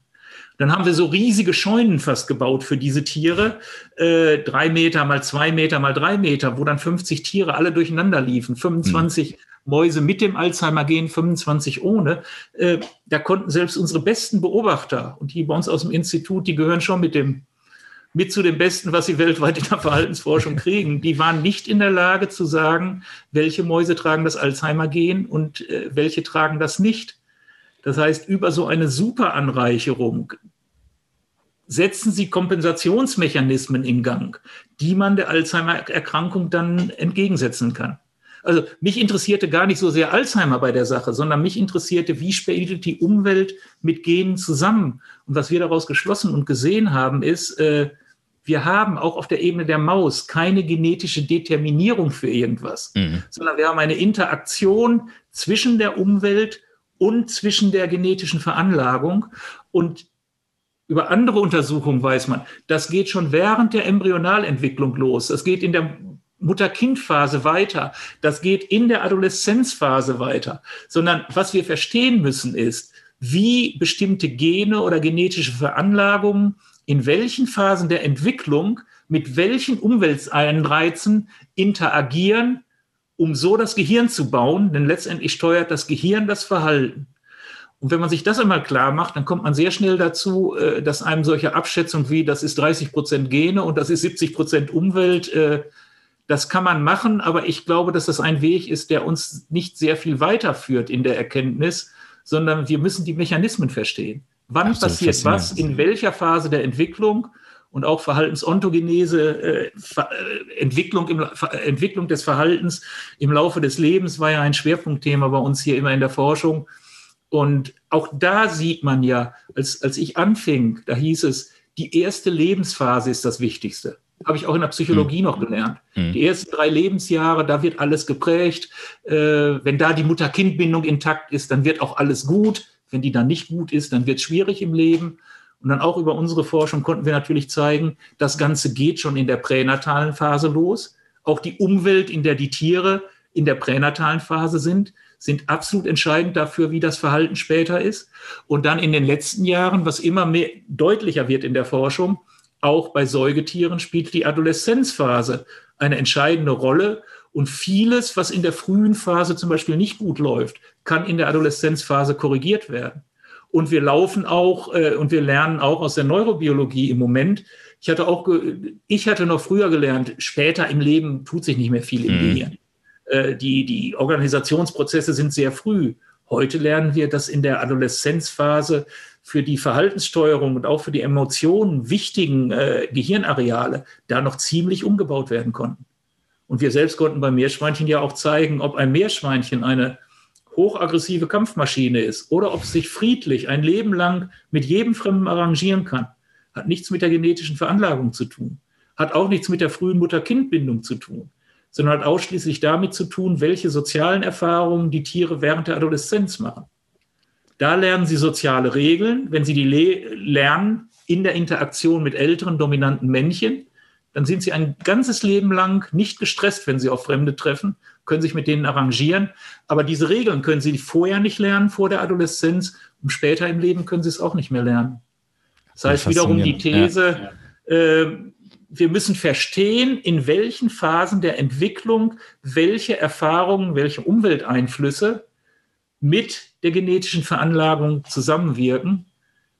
Dann haben wir so riesige Scheunen fast gebaut für diese Tiere, äh, drei Meter mal zwei Meter mal drei Meter, wo dann 50 Tiere alle durcheinander liefen, 25 mhm. Mäuse mit dem Alzheimer-Gen, 25 ohne. Äh, da konnten selbst unsere besten Beobachter und die bei uns aus dem Institut, die gehören schon mit dem mit zu den Besten, was sie weltweit in der Verhaltensforschung kriegen. Die waren nicht in der Lage zu sagen, welche Mäuse tragen das Alzheimer-Gen und äh, welche tragen das nicht. Das heißt, über so eine Superanreicherung setzen sie Kompensationsmechanismen in Gang, die man der Alzheimer-Erkrankung dann entgegensetzen kann. Also mich interessierte gar nicht so sehr Alzheimer bei der Sache, sondern mich interessierte, wie spielt die Umwelt mit Genen zusammen. Und was wir daraus geschlossen und gesehen haben, ist, äh, wir haben auch auf der Ebene der Maus keine genetische Determinierung für irgendwas, mhm. sondern wir haben eine Interaktion zwischen der Umwelt und zwischen der genetischen Veranlagung. Und über andere Untersuchungen weiß man, das geht schon während der Embryonalentwicklung los. Das geht in der Mutter-Kind-Phase weiter. Das geht in der Adoleszenzphase weiter. Sondern was wir verstehen müssen ist, wie bestimmte Gene oder genetische Veranlagungen in welchen Phasen der Entwicklung mit welchen Umwelteinreizen interagieren, um so das Gehirn zu bauen, denn letztendlich steuert das Gehirn das Verhalten. Und wenn man sich das einmal klar macht, dann kommt man sehr schnell dazu, äh, dass einem solche Abschätzung wie, das ist 30 Prozent Gene und das ist 70 Prozent Umwelt, äh, das kann man machen, aber ich glaube, dass das ein Weg ist, der uns nicht sehr viel weiterführt in der Erkenntnis, sondern wir müssen die Mechanismen verstehen. Wann Absolut passiert was, in welcher Phase der Entwicklung und auch Verhaltensontogenese, äh, äh, Entwicklung, im, Entwicklung des Verhaltens im Laufe des Lebens war ja ein Schwerpunktthema bei uns hier immer in der Forschung. Und auch da sieht man ja, als, als ich anfing, da hieß es, die erste Lebensphase ist das Wichtigste. Habe ich auch in der Psychologie mhm. noch gelernt. Mhm. Die ersten drei Lebensjahre, da wird alles geprägt. Äh, wenn da die Mutter-Kind-Bindung intakt ist, dann wird auch alles gut. Wenn die dann nicht gut ist, dann wird es schwierig im Leben. Und dann auch über unsere Forschung konnten wir natürlich zeigen, das Ganze geht schon in der pränatalen Phase los. Auch die Umwelt, in der die Tiere in der pränatalen Phase sind, sind absolut entscheidend dafür, wie das Verhalten später ist. Und dann in den letzten Jahren, was immer mehr deutlicher wird in der Forschung, auch bei Säugetieren spielt die Adoleszenzphase eine entscheidende Rolle. Und vieles, was in der frühen Phase zum Beispiel nicht gut läuft, kann in der Adoleszenzphase korrigiert werden. Und wir laufen auch äh, und wir lernen auch aus der Neurobiologie im Moment. Ich hatte auch, ich hatte noch früher gelernt, später im Leben tut sich nicht mehr viel im mhm. Gehirn. Äh, die, die Organisationsprozesse sind sehr früh. Heute lernen wir, dass in der Adoleszenzphase für die Verhaltenssteuerung und auch für die Emotionen wichtigen äh, Gehirnareale da noch ziemlich umgebaut werden konnten. Und wir selbst konnten beim Meerschweinchen ja auch zeigen, ob ein Meerschweinchen eine hochaggressive Kampfmaschine ist oder ob es sich friedlich ein Leben lang mit jedem Fremden arrangieren kann. Hat nichts mit der genetischen Veranlagung zu tun. Hat auch nichts mit der frühen Mutter-Kind-Bindung zu tun sondern hat ausschließlich damit zu tun, welche sozialen Erfahrungen die Tiere während der Adoleszenz machen. Da lernen sie soziale Regeln. Wenn sie die le lernen in der Interaktion mit älteren dominanten Männchen, dann sind sie ein ganzes Leben lang nicht gestresst, wenn sie auf Fremde treffen, können sich mit denen arrangieren. Aber diese Regeln können sie vorher nicht lernen, vor der Adoleszenz, und später im Leben können sie es auch nicht mehr lernen. Das heißt wiederum die These, ja. äh, wir müssen verstehen, in welchen Phasen der Entwicklung welche Erfahrungen, welche Umwelteinflüsse mit der genetischen Veranlagung zusammenwirken.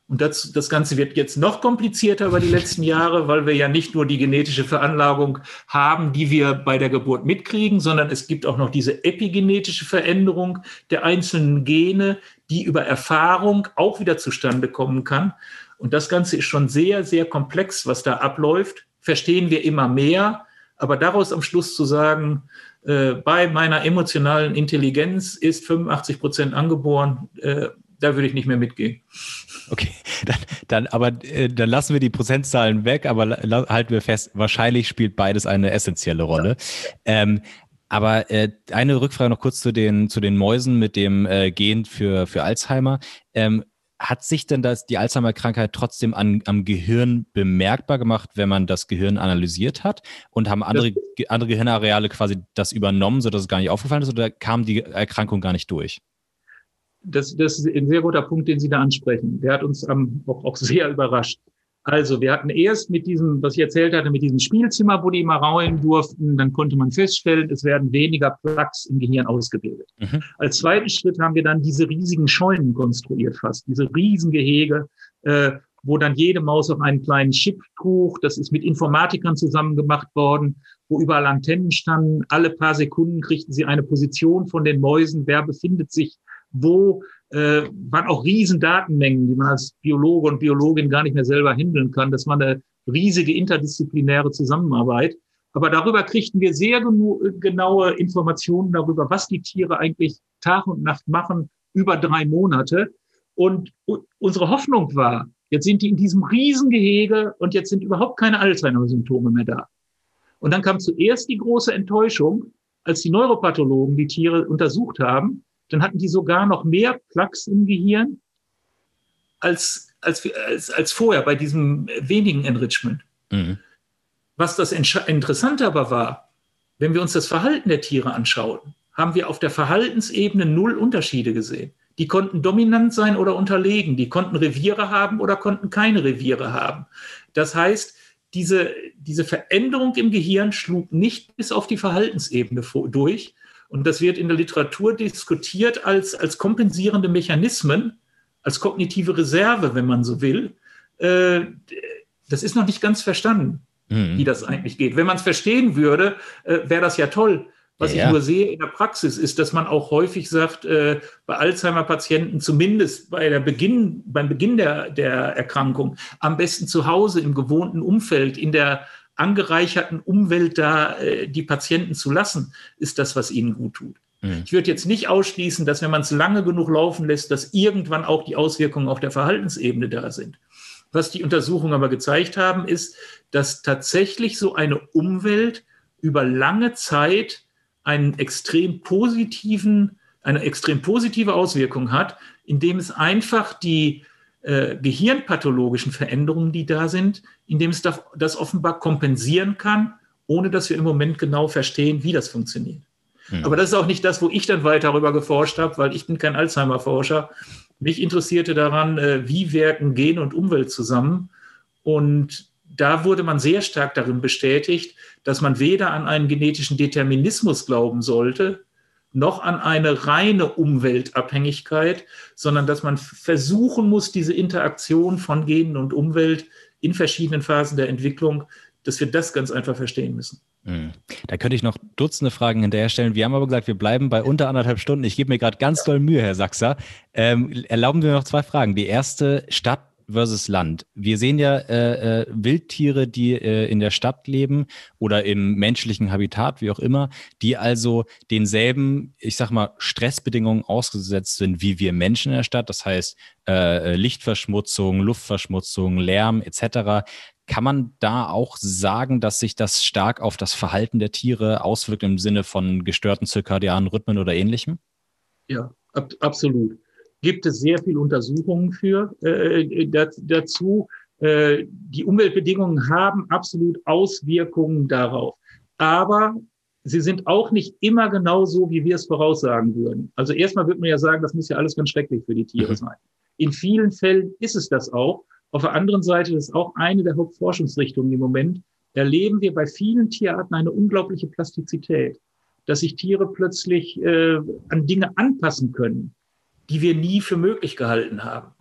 Und das, das Ganze wird jetzt noch komplizierter über die letzten Jahre, weil wir ja nicht nur die genetische Veranlagung haben, die wir bei der Geburt mitkriegen, sondern es gibt auch noch diese epigenetische Veränderung der einzelnen Gene, die über Erfahrung auch wieder zustande kommen kann. Und das Ganze ist schon sehr, sehr komplex, was da abläuft verstehen wir immer mehr. Aber daraus am Schluss zu sagen, äh, bei meiner emotionalen Intelligenz ist 85 Prozent angeboren, äh, da würde ich nicht mehr mitgehen. Okay, dann, dann aber äh, dann lassen wir die Prozentzahlen weg, aber halten wir fest, wahrscheinlich spielt beides eine essentielle Rolle. Ja. Ähm, aber äh, eine Rückfrage noch kurz zu den, zu den Mäusen mit dem äh, Gen für, für Alzheimer. Ähm, hat sich denn das, die Alzheimer-Krankheit trotzdem an, am Gehirn bemerkbar gemacht, wenn man das Gehirn analysiert hat? Und haben andere, andere Gehirnareale quasi das übernommen, sodass es gar nicht aufgefallen ist? Oder kam die Erkrankung gar nicht durch? Das, das ist ein sehr guter Punkt, den Sie da ansprechen. Der hat uns ähm, auch, auch sehr überrascht. Also wir hatten erst mit diesem, was ich erzählt hatte, mit diesem Spielzimmer, wo die immer raulen durften, dann konnte man feststellen, es werden weniger Plaques im Gehirn ausgebildet. Mhm. Als zweiten Schritt haben wir dann diese riesigen Scheunen konstruiert fast, diese Riesengehege, äh, wo dann jede Maus auf einen kleinen Chip trug. Das ist mit Informatikern zusammen gemacht worden, wo überall Antennen standen. Alle paar Sekunden kriegten sie eine Position von den Mäusen, wer befindet sich wo äh, waren auch riesen Datenmengen, die man als Biologe und Biologin gar nicht mehr selber handeln kann. Das war eine riesige interdisziplinäre Zusammenarbeit. Aber darüber kriegten wir sehr genaue Informationen darüber, was die Tiere eigentlich Tag und Nacht machen, über drei Monate. Und unsere Hoffnung war, jetzt sind die in diesem Riesengehege und jetzt sind überhaupt keine Alzheimer-Symptome mehr da. Und dann kam zuerst die große Enttäuschung, als die Neuropathologen die Tiere untersucht haben dann hatten die sogar noch mehr Plaques im Gehirn als, als, als, als vorher bei diesem wenigen Enrichment. Mhm. Was das Interessante aber war, wenn wir uns das Verhalten der Tiere anschauten, haben wir auf der Verhaltensebene null Unterschiede gesehen. Die konnten dominant sein oder unterlegen, die konnten Reviere haben oder konnten keine Reviere haben. Das heißt, diese, diese Veränderung im Gehirn schlug nicht bis auf die Verhaltensebene durch, und das wird in der Literatur diskutiert als, als kompensierende Mechanismen, als kognitive Reserve, wenn man so will. Äh, das ist noch nicht ganz verstanden, mhm. wie das eigentlich geht. Wenn man es verstehen würde, äh, wäre das ja toll. Was ja, ich nur sehe in der Praxis ist, dass man auch häufig sagt, äh, bei Alzheimer-Patienten, zumindest bei der Beginn, beim Beginn der, der Erkrankung, am besten zu Hause im gewohnten Umfeld, in der angereicherten Umwelt da äh, die Patienten zu lassen, ist das, was ihnen gut tut. Mhm. Ich würde jetzt nicht ausschließen, dass wenn man es lange genug laufen lässt, dass irgendwann auch die Auswirkungen auf der Verhaltensebene da sind. Was die Untersuchungen aber gezeigt haben, ist, dass tatsächlich so eine Umwelt über lange Zeit einen extrem positiven, eine extrem positive Auswirkung hat, indem es einfach die äh, gehirnpathologischen Veränderungen, die da sind, indem es das, das offenbar kompensieren kann, ohne dass wir im Moment genau verstehen, wie das funktioniert. Mhm. Aber das ist auch nicht das, wo ich dann weiter darüber geforscht habe, weil ich bin kein Alzheimer-Forscher. Mich interessierte daran, äh, wie wirken Gen und Umwelt zusammen. Und da wurde man sehr stark darin bestätigt, dass man weder an einen genetischen Determinismus glauben sollte, noch an eine reine Umweltabhängigkeit, sondern dass man versuchen muss, diese Interaktion von Genen und Umwelt in verschiedenen Phasen der Entwicklung, dass wir das ganz einfach verstehen müssen. Hm. Da könnte ich noch Dutzende Fragen hinterher stellen. Wir haben aber gesagt, wir bleiben bei unter anderthalb Stunden. Ich gebe mir gerade ganz doll Mühe, Herr Sachser. Ähm, erlauben Sie mir noch zwei Fragen. Die erste, Stadt versus Land. Wir sehen ja äh, äh, Wildtiere, die äh, in der Stadt leben oder im menschlichen Habitat, wie auch immer, die also denselben, ich sag mal, Stressbedingungen ausgesetzt sind wie wir Menschen in der Stadt. Das heißt äh, Lichtverschmutzung, Luftverschmutzung, Lärm etc. Kann man da auch sagen, dass sich das stark auf das Verhalten der Tiere auswirkt im Sinne von gestörten zirkadianen Rhythmen oder ähnlichem? Ja, ab, absolut. Gibt es sehr viele Untersuchungen für äh, dazu. Äh, die Umweltbedingungen haben absolut Auswirkungen darauf. Aber sie sind auch nicht immer genau so, wie wir es voraussagen würden. Also erstmal würde man ja sagen, das muss ja alles ganz schrecklich für die Tiere mhm. sein. In vielen Fällen ist es das auch. Auf der anderen Seite, das ist auch eine der Hauptforschungsrichtungen im Moment, erleben wir bei vielen Tierarten eine unglaubliche Plastizität, dass sich Tiere plötzlich äh, an Dinge anpassen können, die wir nie für möglich gehalten haben.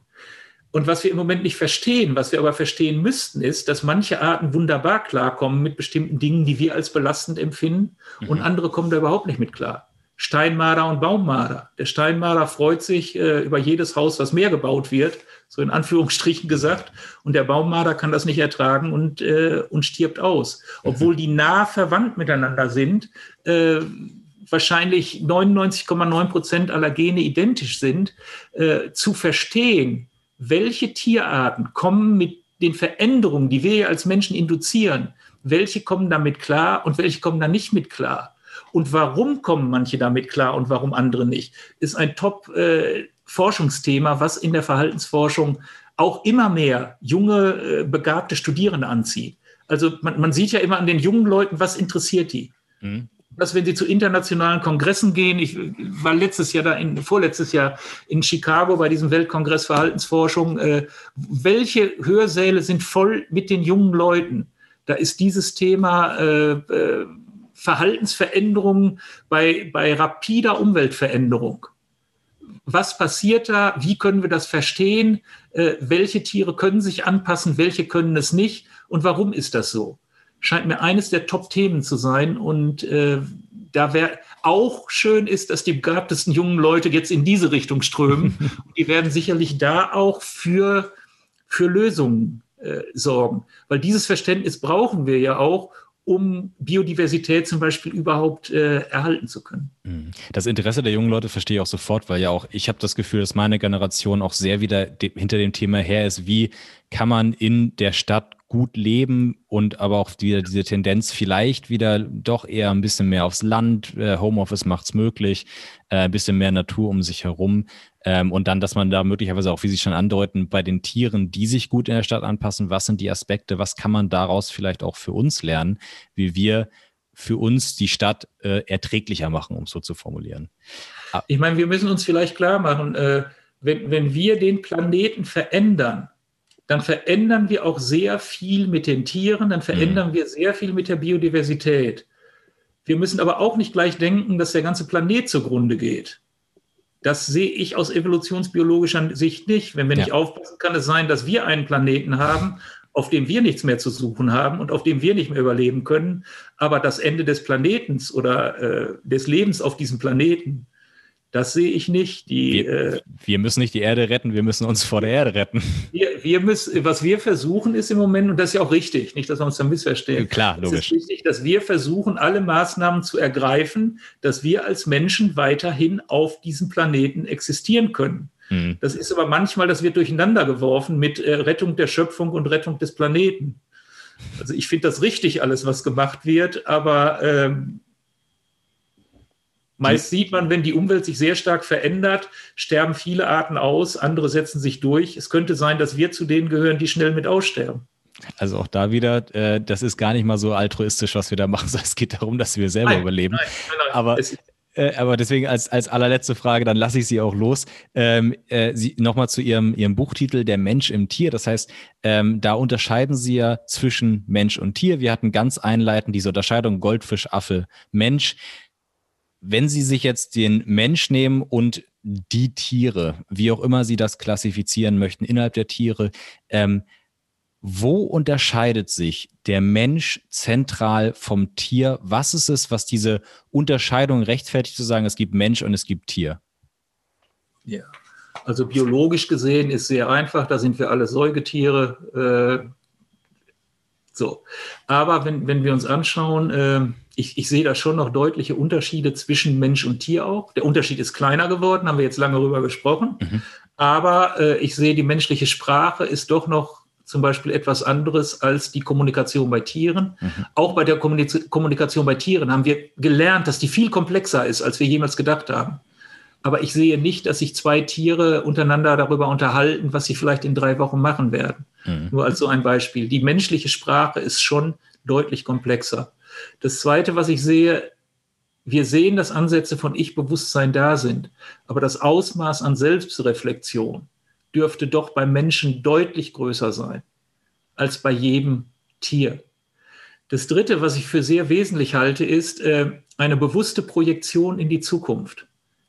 Und was wir im Moment nicht verstehen, was wir aber verstehen müssten, ist, dass manche Arten wunderbar klarkommen mit bestimmten Dingen, die wir als belastend empfinden, mhm. und andere kommen da überhaupt nicht mit klar. Steinmarder und Baummarder. Der Steinmarder freut sich äh, über jedes Haus, was mehr gebaut wird, so in Anführungsstrichen gesagt. Und der Baummarder kann das nicht ertragen und, äh, und stirbt aus. Obwohl die nah verwandt miteinander sind, äh, wahrscheinlich 99,9 Prozent aller Gene identisch sind, äh, zu verstehen, welche Tierarten kommen mit den Veränderungen, die wir als Menschen induzieren, welche kommen damit klar und welche kommen da nicht mit klar. Und warum kommen manche damit klar und warum andere nicht, ist ein Top-Forschungsthema, äh, was in der Verhaltensforschung auch immer mehr junge, äh, begabte Studierende anzieht. Also man, man, sieht ja immer an den jungen Leuten, was interessiert die. Mhm. Dass wenn sie zu internationalen Kongressen gehen, ich war letztes Jahr da, in, vorletztes Jahr in Chicago bei diesem Weltkongress Verhaltensforschung, äh, welche Hörsäle sind voll mit den jungen Leuten? Da ist dieses Thema äh, äh, Verhaltensveränderungen bei, bei rapider Umweltveränderung. Was passiert da? Wie können wir das verstehen? Äh, welche Tiere können sich anpassen? Welche können es nicht? Und warum ist das so? Scheint mir eines der Top-Themen zu sein. Und äh, da wäre auch schön ist, dass die begabtesten jungen Leute jetzt in diese Richtung strömen. die werden sicherlich da auch für, für Lösungen äh, sorgen. Weil dieses Verständnis brauchen wir ja auch, um Biodiversität zum Beispiel überhaupt äh, erhalten zu können. Mhm. Das Interesse der jungen Leute verstehe ich auch sofort, weil ja auch ich habe das Gefühl, dass meine Generation auch sehr wieder de hinter dem Thema her ist, wie kann man in der Stadt gut leben und aber auch wieder diese Tendenz vielleicht wieder doch eher ein bisschen mehr aufs Land. Äh, Homeoffice macht es möglich, äh, ein bisschen mehr Natur um sich herum. Ähm, und dann, dass man da möglicherweise auch, wie Sie schon andeuten, bei den Tieren, die sich gut in der Stadt anpassen, was sind die Aspekte, was kann man daraus vielleicht auch für uns lernen, wie wir für uns die Stadt äh, erträglicher machen, um es so zu formulieren. Ah. Ich meine, wir müssen uns vielleicht klar machen, äh, wenn, wenn wir den Planeten verändern, dann verändern wir auch sehr viel mit den Tieren, dann verändern mhm. wir sehr viel mit der Biodiversität. Wir müssen aber auch nicht gleich denken, dass der ganze Planet zugrunde geht. Das sehe ich aus evolutionsbiologischer Sicht nicht. Wenn wir ja. nicht aufpassen, kann es sein, dass wir einen Planeten haben, auf dem wir nichts mehr zu suchen haben und auf dem wir nicht mehr überleben können. Aber das Ende des Planetens oder äh, des Lebens auf diesem Planeten das sehe ich nicht. Die, wir, äh, wir, müssen nicht die Erde retten, wir müssen uns vor der Erde retten. Wir, wir müssen, was wir versuchen ist im Moment, und das ist ja auch richtig, nicht, dass wir uns da missverstehen. Klar, logisch. Es ist wichtig, dass wir versuchen, alle Maßnahmen zu ergreifen, dass wir als Menschen weiterhin auf diesem Planeten existieren können. Mhm. Das ist aber manchmal, das wird durcheinander geworfen mit äh, Rettung der Schöpfung und Rettung des Planeten. Also ich finde das richtig, alles, was gemacht wird, aber ähm, meist sieht man, wenn die Umwelt sich sehr stark verändert, sterben viele Arten aus, andere setzen sich durch. Es könnte sein, dass wir zu denen gehören, die schnell mit aussterben. Also auch da wieder, äh, das ist gar nicht mal so altruistisch, was wir da machen, sondern es geht darum, dass wir selber nein, überleben. Nein, nein, aber, äh, aber deswegen als, als allerletzte Frage, dann lasse ich Sie auch los. Ähm, äh, Nochmal zu Ihrem, Ihrem Buchtitel Der Mensch im Tier. Das heißt, ähm, da unterscheiden Sie ja zwischen Mensch und Tier. Wir hatten ganz einleitend diese Unterscheidung Goldfisch, Affe, Mensch. Wenn Sie sich jetzt den Mensch nehmen und die Tiere, wie auch immer Sie das klassifizieren möchten, innerhalb der Tiere, ähm, wo unterscheidet sich der Mensch zentral vom Tier? Was ist es, was diese Unterscheidung rechtfertigt zu sagen, es gibt Mensch und es gibt Tier? Ja, also biologisch gesehen ist sehr einfach, da sind wir alle Säugetiere. Äh, so, aber wenn, wenn wir uns anschauen, äh, ich, ich sehe da schon noch deutliche Unterschiede zwischen Mensch und Tier auch. Der Unterschied ist kleiner geworden, haben wir jetzt lange darüber gesprochen. Mhm. Aber äh, ich sehe, die menschliche Sprache ist doch noch zum Beispiel etwas anderes als die Kommunikation bei Tieren. Mhm. Auch bei der Kommunikation bei Tieren haben wir gelernt, dass die viel komplexer ist, als wir jemals gedacht haben. Aber ich sehe nicht, dass sich zwei Tiere untereinander darüber unterhalten, was sie vielleicht in drei Wochen machen werden. Mhm. Nur als so ein Beispiel. Die menschliche Sprache ist schon deutlich komplexer. Das Zweite, was ich sehe, wir sehen, dass Ansätze von Ich-Bewusstsein da sind, aber das Ausmaß an Selbstreflexion, dürfte doch beim Menschen deutlich größer sein als bei jedem Tier. Das Dritte, was ich für sehr wesentlich halte, ist äh, eine bewusste Projektion in die Zukunft.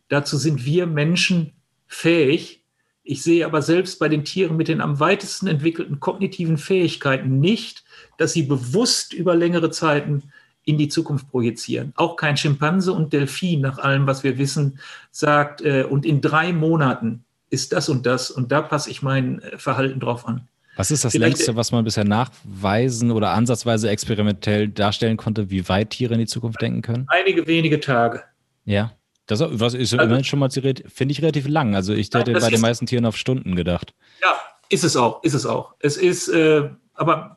Dazu sind wir Menschen fähig. Ich sehe aber selbst bei den Tieren mit den am weitesten entwickelten kognitiven Fähigkeiten nicht, dass sie bewusst über längere Zeiten in die Zukunft projizieren. Auch kein Schimpanse und Delfin, nach allem, was wir wissen, sagt, äh, und in drei Monaten ist das und das und da passe ich mein äh, Verhalten drauf an. Was ist das Vielleicht, längste, was man bisher nachweisen oder ansatzweise experimentell darstellen konnte, wie weit Tiere in die Zukunft denken können? Einige wenige Tage. Ja. Das was ist also, immerhin schon mal, finde ich, relativ lang. Also ich hätte bei den meisten Tieren auf Stunden gedacht. Ja, ist es auch, ist es auch. Es ist, äh, aber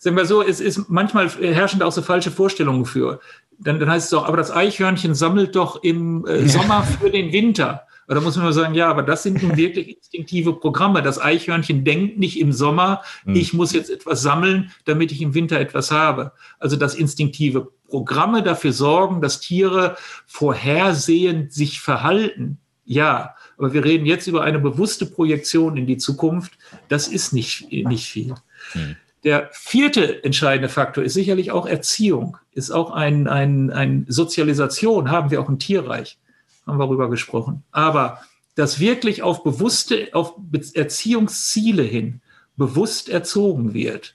sagen wir so, es ist manchmal herrschen da auch so falsche Vorstellungen für. Dann, dann heißt es doch, aber das Eichhörnchen sammelt doch im äh, Sommer für den Winter. Und da muss man nur sagen, ja, aber das sind nun wirklich instinktive Programme. Das Eichhörnchen denkt nicht im Sommer, mhm. ich muss jetzt etwas sammeln, damit ich im Winter etwas habe. Also das instinktive Programme dafür sorgen, dass Tiere vorhersehend sich verhalten. Ja, aber wir reden jetzt über eine bewusste Projektion in die Zukunft. Das ist nicht, nicht viel. Mhm. Der vierte entscheidende Faktor ist sicherlich auch Erziehung, ist auch ein, ein, ein Sozialisation, haben wir auch im Tierreich haben wir darüber gesprochen. Aber dass wirklich auf bewusste, auf Erziehungsziele hin bewusst erzogen wird,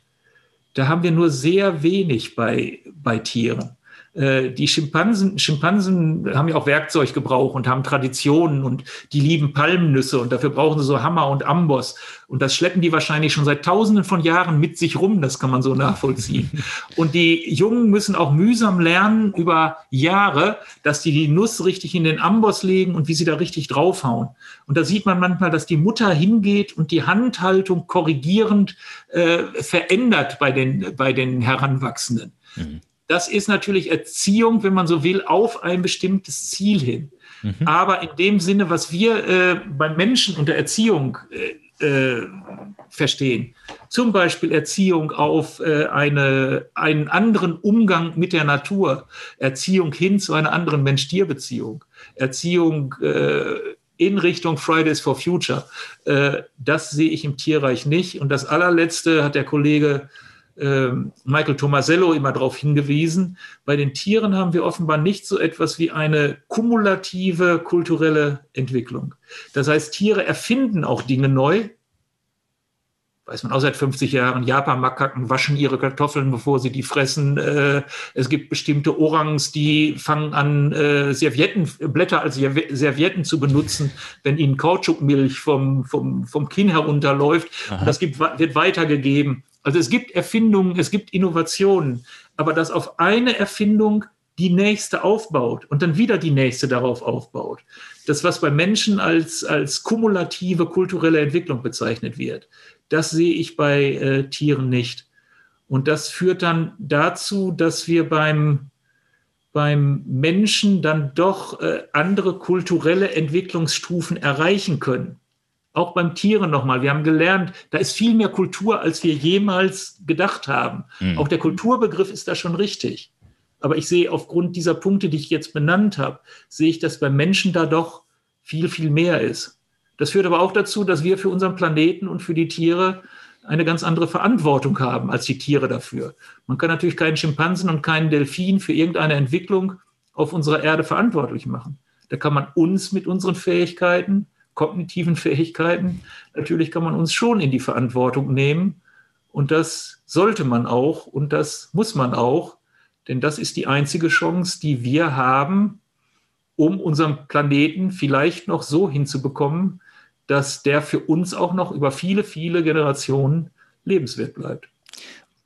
da haben wir nur sehr wenig bei, bei Tieren. Äh, die Schimpansen, Schimpansen haben ja auch Werkzeuggebrauch und haben Traditionen und die lieben Palmnüsse und dafür brauchen sie so Hammer und Amboss. Und das schleppen die wahrscheinlich schon seit tausenden von Jahren mit sich rum, das kann man so nachvollziehen. Und die Jungen müssen auch mühsam lernen über Jahre, dass die die Nuss richtig in den Amboss legen und wie sie da richtig draufhauen. Und da sieht man manchmal, dass die Mutter hingeht und die Handhaltung korrigierend äh, verändert bei den, bei den Heranwachsenden. Mhm. Das ist natürlich Erziehung, wenn man so will, auf ein bestimmtes Ziel hin. Mhm. Aber in dem Sinne, was wir äh, beim Menschen unter Erziehung äh, äh, verstehen, zum Beispiel Erziehung auf äh, eine, einen anderen Umgang mit der Natur, Erziehung hin zu einer anderen Mensch-Tier-Beziehung, Erziehung äh, in Richtung Fridays for Future, äh, das sehe ich im Tierreich nicht. Und das allerletzte hat der Kollege ähm, Michael Tomasello immer darauf hingewiesen, bei den Tieren haben wir offenbar nicht so etwas wie eine kumulative kulturelle Entwicklung. Das heißt, Tiere erfinden auch Dinge neu. Weiß man auch seit 50 Jahren, Japan-Makaken waschen ihre Kartoffeln, bevor sie die fressen. Äh, es gibt bestimmte Orangs, die fangen an, äh, Servietten, Blätter als Servietten zu benutzen, wenn ihnen Kautschukmilch vom, vom, vom Kinn herunterläuft. Das gibt, wird weitergegeben. Also es gibt Erfindungen, es gibt Innovationen, aber dass auf eine Erfindung die nächste aufbaut und dann wieder die nächste darauf aufbaut. Das, was bei Menschen als, als kumulative kulturelle Entwicklung bezeichnet wird, das sehe ich bei äh, Tieren nicht. Und das führt dann dazu, dass wir beim, beim Menschen dann doch äh, andere kulturelle Entwicklungsstufen erreichen können. Auch beim Tieren nochmal. Wir haben gelernt, da ist viel mehr Kultur, als wir jemals gedacht haben. Mhm. Auch der Kulturbegriff ist da schon richtig. Aber ich sehe aufgrund dieser Punkte, die ich jetzt benannt habe, sehe ich, dass beim Menschen da doch viel, viel mehr ist. Das führt aber auch dazu, dass wir für unseren Planeten und für die Tiere eine ganz andere Verantwortung haben als die Tiere dafür. Man kann natürlich keinen Schimpansen und keinen Delfin für irgendeine Entwicklung auf unserer Erde verantwortlich machen. Da kann man uns mit unseren Fähigkeiten, kognitiven Fähigkeiten, natürlich kann man uns schon in die Verantwortung nehmen. Und das sollte man auch und das muss man auch, denn das ist die einzige Chance, die wir haben, um unseren Planeten vielleicht noch so hinzubekommen, dass der für uns auch noch über viele, viele Generationen lebenswert bleibt.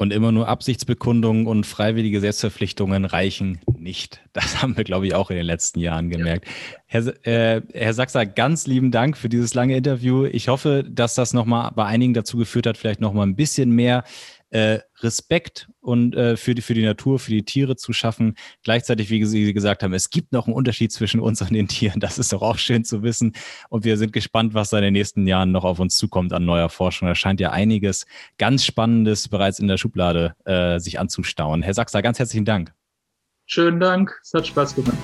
Und immer nur Absichtsbekundungen und freiwillige Selbstverpflichtungen reichen nicht. Das haben wir, glaube ich, auch in den letzten Jahren gemerkt. Ja. Herr, äh, Herr Sachser, ganz lieben Dank für dieses lange Interview. Ich hoffe, dass das nochmal bei einigen dazu geführt hat, vielleicht nochmal ein bisschen mehr äh, Respekt und äh, für, die, für die Natur, für die Tiere zu schaffen. Gleichzeitig, wie Sie gesagt haben, es gibt noch einen Unterschied zwischen uns und den Tieren. Das ist doch auch schön zu wissen. Und wir sind gespannt, was da in den nächsten Jahren noch auf uns zukommt an neuer Forschung. Da scheint ja einiges ganz Spannendes bereits in der Schublade äh, sich anzustauen. Herr Sachser, ganz herzlichen Dank. Schönen Dank. Es hat Spaß gemacht.